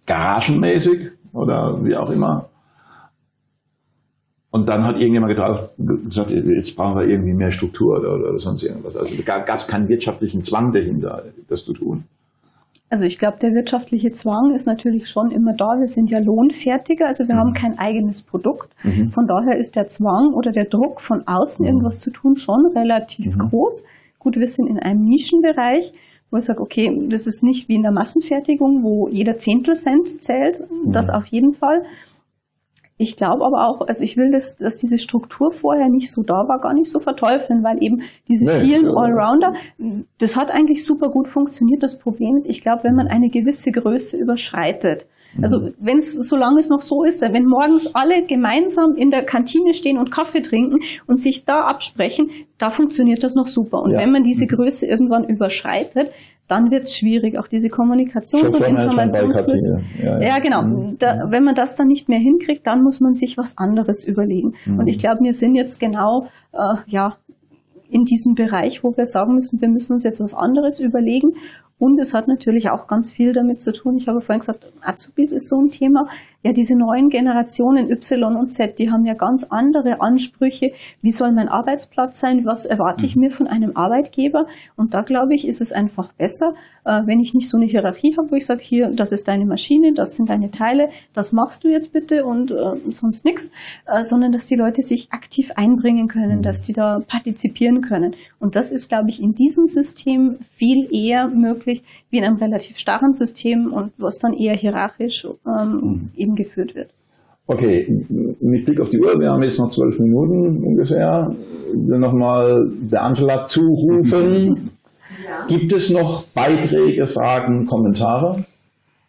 garagenmäßig oder wie auch immer. Und dann hat irgendjemand gesagt, jetzt brauchen wir irgendwie mehr Struktur oder, oder sonst irgendwas. Also da gab es keinen wirtschaftlichen Zwang dahinter, das zu tun. Also ich glaube, der wirtschaftliche Zwang ist natürlich schon immer da. Wir sind ja Lohnfertiger, also wir mhm. haben kein eigenes Produkt. Mhm. Von daher ist der Zwang oder der Druck von außen, mhm. irgendwas zu tun, schon relativ mhm. groß. Gut, wir sind in einem Nischenbereich, wo ich sage, okay, das ist nicht wie in der Massenfertigung, wo jeder Zehntelcent zählt. Das mhm. auf jeden Fall. Ich glaube aber auch, also ich will, das, dass diese Struktur vorher nicht so da war, gar nicht so verteufeln, weil eben diese nee, vielen Allrounder, das hat eigentlich super gut funktioniert. Das Problem ist, ich glaube, wenn man eine gewisse Größe überschreitet, also mhm. wenn es, solange es noch so ist, wenn morgens alle gemeinsam in der Kantine stehen und Kaffee trinken und sich da absprechen, da funktioniert das noch super. Und ja. wenn man diese mhm. Größe irgendwann überschreitet, dann wird es schwierig, auch diese Kommunikations- und Informationsflüsse. Ja, ja. ja, genau. Mhm. Da, wenn man das dann nicht mehr hinkriegt, dann muss man sich was anderes überlegen. Mhm. Und ich glaube, wir sind jetzt genau äh, ja, in diesem Bereich, wo wir sagen müssen, wir müssen uns jetzt was anderes überlegen. Und es hat natürlich auch ganz viel damit zu tun. Ich habe vorhin gesagt, Azubis ist so ein Thema ja, diese neuen Generationen Y und Z, die haben ja ganz andere Ansprüche. Wie soll mein Arbeitsplatz sein? Was erwarte ich mhm. mir von einem Arbeitgeber? Und da glaube ich, ist es einfach besser, äh, wenn ich nicht so eine Hierarchie habe, wo ich sage, hier, das ist deine Maschine, das sind deine Teile, das machst du jetzt bitte und äh, sonst nichts, äh, sondern dass die Leute sich aktiv einbringen können, mhm. dass die da partizipieren können. Und das ist, glaube ich, in diesem System viel eher möglich wie in einem relativ starren System und was dann eher hierarchisch ähm, mhm. eben geführt wird. Okay, mit Blick auf die Uhr, wir haben jetzt noch zwölf Minuten ungefähr. Ich will nochmal der Angela zurufen. Ja. Gibt es noch Beiträge, Fragen, Kommentare?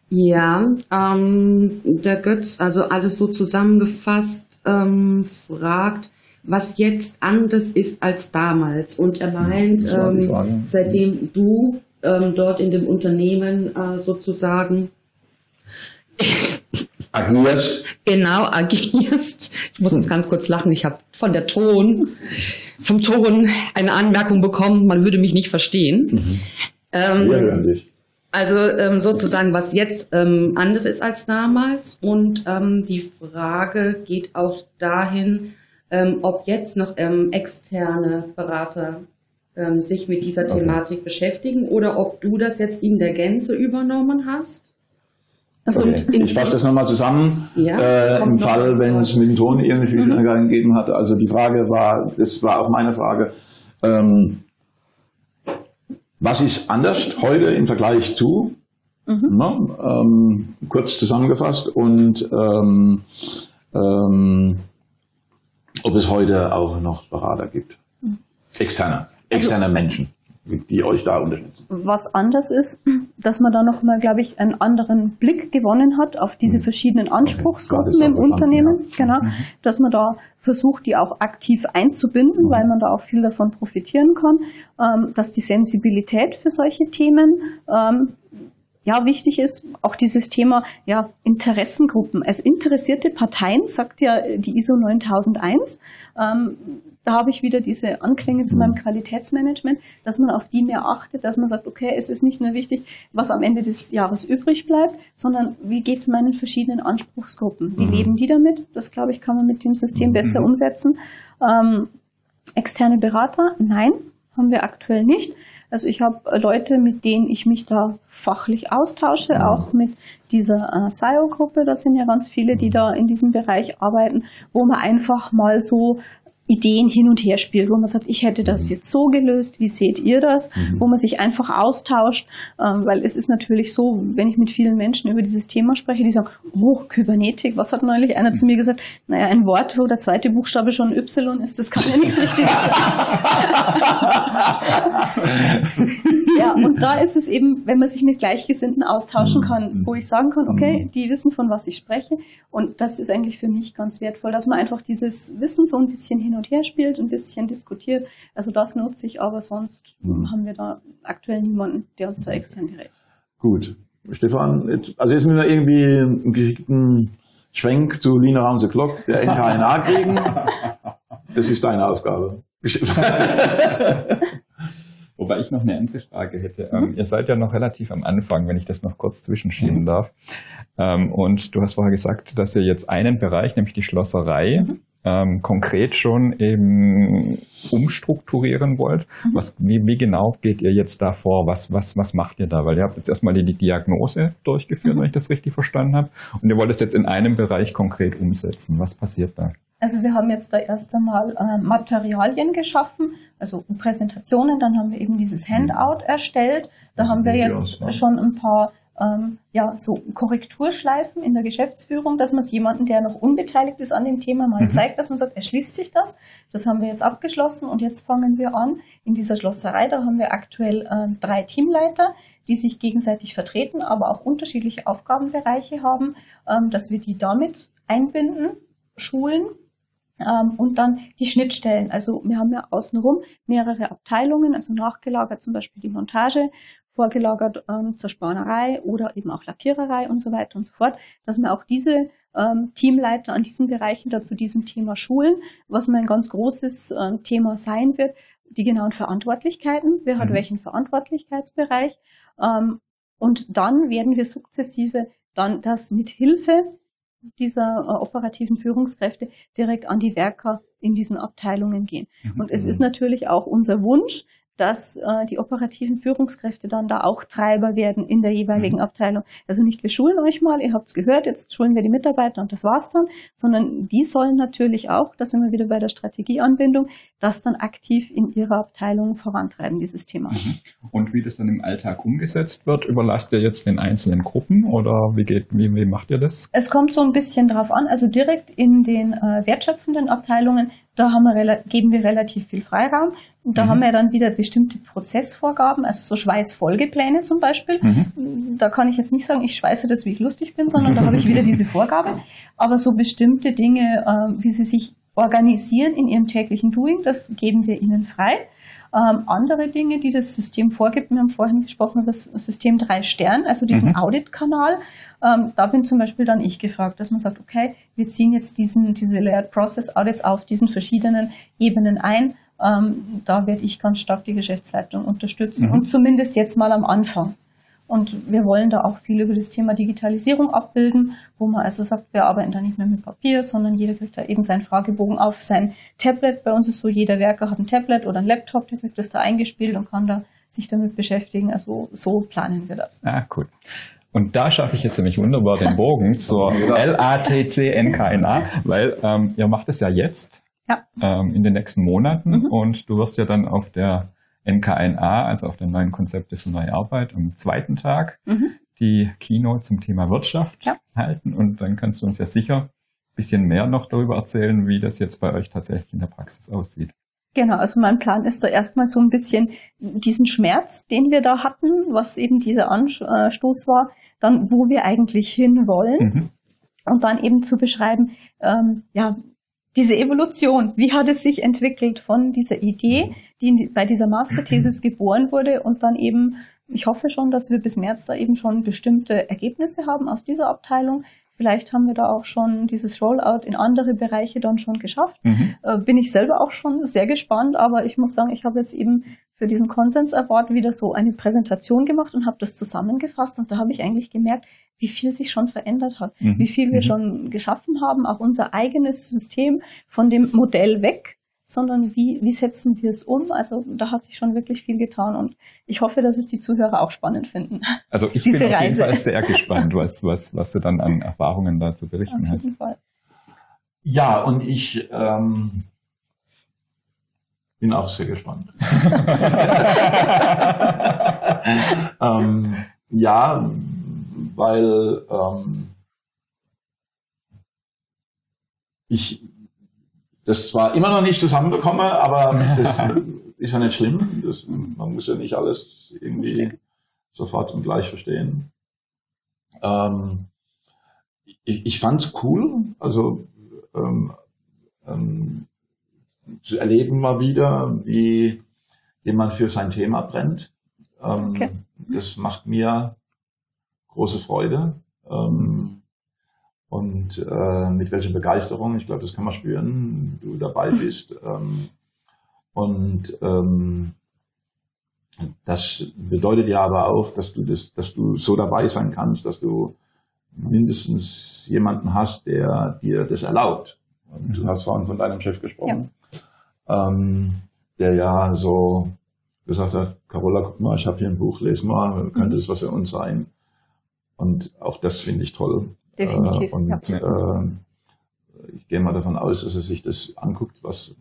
Ja, ähm, der Götz, also alles so zusammengefasst, ähm, fragt, was jetzt anders ist als damals. Und er meint, ähm, seitdem du ähm, dort in dem Unternehmen äh, sozusagen agierst. Genau, agierst. Ich muss jetzt ganz kurz lachen. Ich habe von der Ton, vom Ton eine Anmerkung bekommen, man würde mich nicht verstehen. Mhm. Ähm, Wir hören dich. Also ähm, sozusagen, was jetzt ähm, anders ist als damals. Und ähm, die Frage geht auch dahin, ähm, ob jetzt noch ähm, externe Berater ähm, sich mit dieser okay. Thematik beschäftigen oder ob du das jetzt in der Gänze übernommen hast. Also okay. Ich fasse das nochmal zusammen. Ja, äh, Im Fall, wenn es mit dem Ton irgendeine Schwierigkeiten mhm. gegeben hat. Also die Frage war, das war auch meine Frage, ähm, was ist anders heute im Vergleich zu? Mhm. Ne? Ähm, kurz zusammengefasst und ähm, ähm, ob es heute auch noch Berater gibt. Mhm. Externe, also, Menschen die euch da unterstützen. Was anders ist, dass man da nochmal, glaube ich, einen anderen Blick gewonnen hat auf diese mhm. verschiedenen Anspruchsgruppen okay. im Unternehmen. Ja. Genau. Mhm. Dass man da versucht, die auch aktiv einzubinden, mhm. weil man da auch viel davon profitieren kann. Ähm, dass die Sensibilität für solche Themen ähm, ja, wichtig ist auch dieses Thema ja, Interessengruppen. Also interessierte Parteien, sagt ja die ISO 9001. Ähm, da habe ich wieder diese Anklänge zu meinem. Qualitätsmanagement, dass man auf die mehr achtet, dass man sagt, okay, es ist nicht nur wichtig, was am Ende des Jahres übrig bleibt, sondern wie geht es meinen verschiedenen Anspruchsgruppen? Wie mhm. leben die damit? Das, glaube ich, kann man mit dem System mhm. besser umsetzen. Ähm, externe Berater? Nein, haben wir aktuell nicht. Also ich habe Leute, mit denen ich mich da fachlich austausche, mhm. auch mit dieser äh, SIO-Gruppe. Da sind ja ganz viele, die da in diesem Bereich arbeiten, wo man einfach mal so Ideen hin und her spielt, wo man sagt, ich hätte das jetzt so gelöst, wie seht ihr das? Mhm. Wo man sich einfach austauscht, ähm, weil es ist natürlich so, wenn ich mit vielen Menschen über dieses Thema spreche, die sagen, oh, Kybernetik, was hat neulich einer zu mir gesagt? Naja, ein Wort, wo der zweite Buchstabe schon Y ist, das kann ja nichts Richtiges sein. ja, und da ist es eben, wenn man sich mit Gleichgesinnten austauschen mhm. kann, wo ich sagen kann, okay, mhm. die wissen, von was ich spreche. Und das ist eigentlich für mich ganz wertvoll, dass man einfach dieses Wissen so ein bisschen hin und her spielt, ein bisschen diskutiert. Also das nutze ich, aber sonst mhm. haben wir da aktuell niemanden, der uns da extern berät. Gut. Stefan, jetzt, also jetzt müssen wir irgendwie einen geschickten Schwenk zu Lina Ramse Glock, der NKNA kriegen. Das ist deine Aufgabe. Wobei ich noch eine andere Frage hätte. Mhm. Ähm, ihr seid ja noch relativ am Anfang, wenn ich das noch kurz zwischenschieben mhm. darf. Ähm, und du hast vorher gesagt, dass ihr jetzt einen Bereich, nämlich die Schlosserei, mhm ähm, konkret schon eben umstrukturieren wollt. Mhm. Was, wie, wie, genau geht ihr jetzt da vor? Was, was, was macht ihr da? Weil ihr habt jetzt erstmal die Diagnose durchgeführt, mhm. wenn ich das richtig verstanden habe. Und ihr wollt es jetzt in einem Bereich konkret umsetzen. Was passiert da? Also wir haben jetzt da erst einmal äh, Materialien geschaffen, also Präsentationen, dann haben wir eben dieses mhm. Handout erstellt. Da also haben wir jetzt schon ein paar ähm, ja, so Korrekturschleifen in der Geschäftsführung, dass man es jemanden, der noch unbeteiligt ist an dem Thema, mal mhm. zeigt, dass man sagt, erschließt sich das. Das haben wir jetzt abgeschlossen und jetzt fangen wir an in dieser Schlosserei. Da haben wir aktuell äh, drei Teamleiter, die sich gegenseitig vertreten, aber auch unterschiedliche Aufgabenbereiche haben, ähm, dass wir die damit einbinden, schulen ähm, und dann die Schnittstellen. Also wir haben ja außenrum mehrere Abteilungen, also nachgelagert zum Beispiel die Montage, vorgelagert ähm, zur Spannerei oder eben auch Lackiererei und so weiter und so fort, dass wir auch diese ähm, Teamleiter an diesen Bereichen da zu diesem Thema schulen, was mir ein ganz großes äh, Thema sein wird, die genauen Verantwortlichkeiten, wer hat mhm. welchen Verantwortlichkeitsbereich ähm, und dann werden wir sukzessive dann das mit Hilfe dieser äh, operativen Führungskräfte direkt an die Werker in diesen Abteilungen gehen. Mhm. Und es ist natürlich auch unser Wunsch, dass äh, die operativen Führungskräfte dann da auch Treiber werden in der jeweiligen mhm. Abteilung. Also nicht wir schulen euch mal, ihr habt es gehört, jetzt schulen wir die Mitarbeiter und das war's dann, sondern die sollen natürlich auch, da sind wir wieder bei der Strategieanbindung, das dann aktiv in ihrer Abteilung vorantreiben, dieses Thema. Mhm. Und wie das dann im Alltag umgesetzt wird, überlasst ihr jetzt den einzelnen Gruppen oder wie geht, wie, wie macht ihr das? Es kommt so ein bisschen drauf an, also direkt in den äh, wertschöpfenden Abteilungen da haben wir, geben wir relativ viel Freiraum. Und da mhm. haben wir dann wieder bestimmte Prozessvorgaben, also so Schweißfolgepläne zum Beispiel. Mhm. Da kann ich jetzt nicht sagen, ich schweiße das, wie ich lustig bin, sondern da habe ich wieder diese Vorgabe. Aber so bestimmte Dinge, äh, wie sie sich organisieren in ihrem täglichen Doing, das geben wir ihnen frei. Ähm, andere Dinge, die das System vorgibt, wir haben vorhin gesprochen über das System drei Stern, also diesen mhm. Audit-Kanal. Ähm, da bin zum Beispiel dann ich gefragt, dass man sagt, okay, wir ziehen jetzt diesen, diese Layered Process Audits auf diesen verschiedenen Ebenen ein. Ähm, da werde ich ganz stark die Geschäftsleitung unterstützen mhm. und zumindest jetzt mal am Anfang. Und wir wollen da auch viel über das Thema Digitalisierung abbilden, wo man also sagt, wir arbeiten da nicht mehr mit Papier, sondern jeder kriegt da eben seinen Fragebogen auf sein Tablet. Bei uns ist so, jeder Werker hat ein Tablet oder ein Laptop, der kriegt das da eingespielt und kann da sich damit beschäftigen. Also so planen wir das. Ah, cool. Und da schaffe ich jetzt nämlich wunderbar den Bogen zur LATC-NKNA, weil ähm, ihr macht es ja jetzt ja. Ähm, in den nächsten Monaten mhm. und du wirst ja dann auf der NKNA, also auf der neuen Konzepte für neue Arbeit, am zweiten Tag mhm. die Keynote zum Thema Wirtschaft ja. halten und dann kannst du uns ja sicher ein bisschen mehr noch darüber erzählen, wie das jetzt bei euch tatsächlich in der Praxis aussieht. Genau, also mein Plan ist da erstmal so ein bisschen diesen Schmerz, den wir da hatten, was eben dieser Anstoß war, dann wo wir eigentlich hinwollen mhm. und dann eben zu beschreiben, ähm, ja, diese Evolution, wie hat es sich entwickelt von dieser Idee, die bei dieser Masterthesis geboren wurde und dann eben, ich hoffe schon, dass wir bis März da eben schon bestimmte Ergebnisse haben aus dieser Abteilung, Vielleicht haben wir da auch schon dieses Rollout in andere Bereiche dann schon geschafft. Mhm. Äh, bin ich selber auch schon sehr gespannt, aber ich muss sagen, ich habe jetzt eben für diesen Konsens Award wieder so eine Präsentation gemacht und habe das zusammengefasst und da habe ich eigentlich gemerkt, wie viel sich schon verändert hat, mhm. wie viel wir mhm. schon geschaffen haben, auch unser eigenes System von dem Modell weg sondern wie, wie setzen wir es um? Also da hat sich schon wirklich viel getan und ich hoffe, dass es die Zuhörer auch spannend finden. Also ich bin auf Reise. jeden Fall sehr gespannt, was, was, was du dann an Erfahrungen da zu berichten hast. Ja, und ich ähm, bin auch sehr gespannt. ähm, ja, weil ähm, ich das zwar immer noch nicht zusammenbekomme, aber das ist ja nicht schlimm. Das, man muss ja nicht alles irgendwie sofort und gleich verstehen. Ähm, ich ich fand es cool, also ähm, ähm, zu erleben mal wieder, wie jemand für sein Thema brennt. Ähm, okay. Das macht mir große Freude. Ähm, und äh, mit welcher Begeisterung, ich glaube, das kann man spüren, du dabei hm. bist. Ähm, und ähm, das bedeutet ja aber auch, dass du das, dass du so dabei sein kannst, dass du mindestens jemanden hast, der dir das erlaubt. Und du mhm. hast vorhin von deinem Chef gesprochen, ja. Ähm, der ja so gesagt hat, Carola, guck mal, ich habe hier ein Buch, lese mal, könnte es was für uns sein. Und auch das finde ich toll. Definitiv. Äh, und ja. äh, ich gehe mal davon aus, dass er sich das anguckt, was,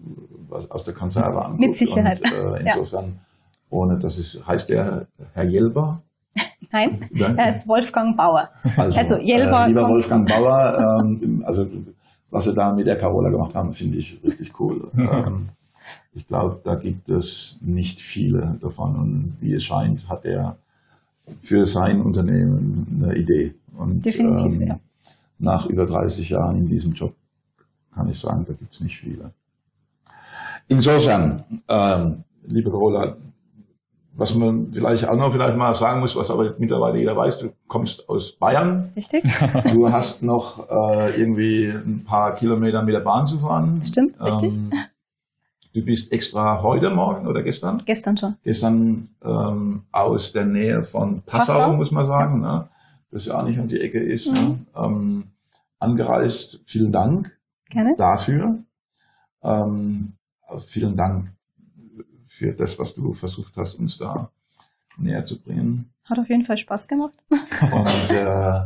was aus der Konserve anguckt. Mit Sicherheit. Und, äh, insofern, ja. ohne dass es heißt der Herr Jelber. Nein, Nein, er ist Wolfgang Bauer. Also, also Jelber. Äh, lieber Wolfgang Bauer, ähm, also was sie da mit der Carola gemacht haben, finde ich richtig cool. ähm, ich glaube, da gibt es nicht viele davon und wie es scheint, hat er für sein Unternehmen eine Idee. Und Definitiv, ähm, ja. nach über 30 Jahren in diesem Job kann ich sagen, da gibt es nicht viele. Insofern, ähm, liebe Carola, was man vielleicht auch noch vielleicht mal sagen muss, was aber mittlerweile jeder weiß, du kommst aus Bayern. Richtig. Du hast noch äh, irgendwie ein paar Kilometer mit der Bahn zu fahren. Stimmt, richtig. Du bist extra heute Morgen oder gestern? Gestern schon. Gestern ähm, aus der Nähe von Passau, Passau? muss man sagen, ja. ne? das ja auch nicht um die Ecke ist, ne? mhm. ne? ähm, angereist. Vielen Dank Gerne. dafür. Ähm, vielen Dank für das, was du versucht hast, uns da näher zu bringen. Hat auf jeden Fall Spaß gemacht. Und äh,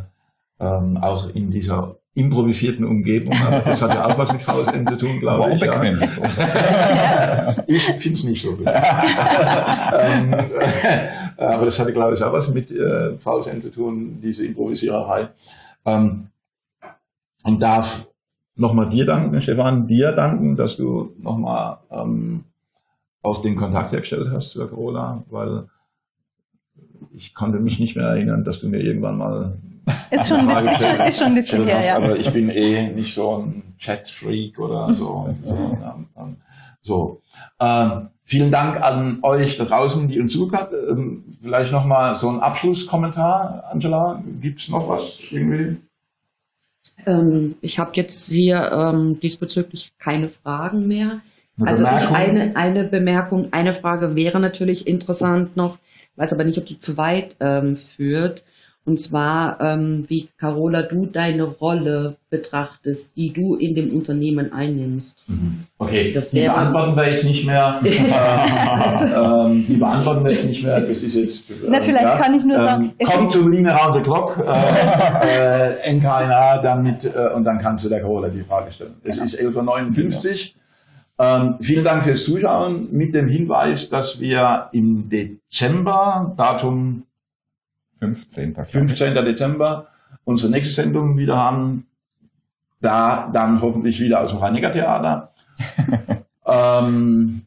ähm, auch in dieser improvisierten Umgebung. Aber das hat ja auch was mit VSN zu tun, glaube ich. Ja. ich finde es nicht so gut. ähm, äh, aber das hatte, glaube ich, auch was mit äh, VSN zu tun, diese Improvisiererei. Ähm, und darf nochmal dir danken, Stefan, dir danken, dass du nochmal ähm, auch den Kontakt hergestellt hast zu der Corona, weil ich konnte mich nicht mehr erinnern, dass du mir irgendwann mal ist schon, ein bisschen, ist, schon, ist schon ein bisschen her, ja. Aber ich bin eh nicht so ein Chat-Freak oder so. so, ähm, so. Ähm, vielen Dank an euch da draußen, die uns zugehört ähm, Vielleicht nochmal so ein Abschlusskommentar, Angela. Gibt es noch was irgendwie? Ähm, ich habe jetzt hier ähm, diesbezüglich keine Fragen mehr. Eine also Bemerkung? eine, eine Bemerkung, eine Frage wäre natürlich interessant noch, weiß aber nicht, ob die zu weit ähm, führt. Und zwar, ähm, wie Carola, du deine Rolle betrachtest, die du in dem Unternehmen einnimmst. Mhm. Okay, das die beantworten wir jetzt nicht mehr. äh, ähm, die beantworten wir jetzt nicht mehr. Das ist jetzt. Äh, Na, vielleicht ja. kann ich nur sagen. Ähm, komm zum Line Round the Clock, äh, äh, NKNA, damit, äh, und dann kannst du der Carola die Frage stellen. Es genau. ist 11.59 Uhr. Ähm, vielen Dank fürs Zuschauen mit dem Hinweis, dass wir im Dezember, Datum 15. 15. Dezember, unsere nächste Sendung wieder haben. Da dann hoffentlich wieder aus dem Rheiniger Theater. ähm,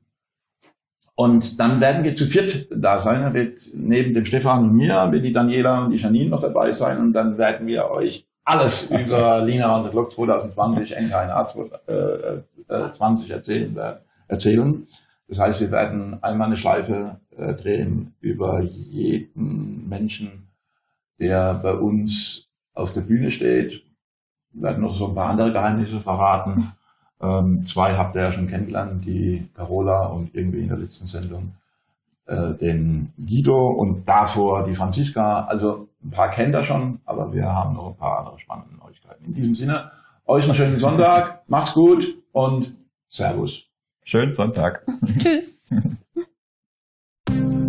und dann werden wir zu viert da sein. Da wird neben dem Stefan und mir, wird die Daniela und die Janine noch dabei sein. Und dann werden wir euch alles über Lina und the Glock 2020, NKNA 2020 erzählen, erzählen. Das heißt, wir werden einmal eine Schleife äh, drehen über jeden Menschen, der bei uns auf der Bühne steht. Wir werden noch so ein paar andere Geheimnisse verraten. Ähm, zwei habt ihr ja schon kennengelernt, die Carola und irgendwie in der letzten Sendung äh, den Guido und davor die Franziska. Also ein paar kennt ihr schon, aber wir haben noch ein paar andere spannende Neuigkeiten. In diesem Sinne, euch einen schönen Sonntag, macht's gut und Servus. Schönen Sonntag. Tschüss. Thank you.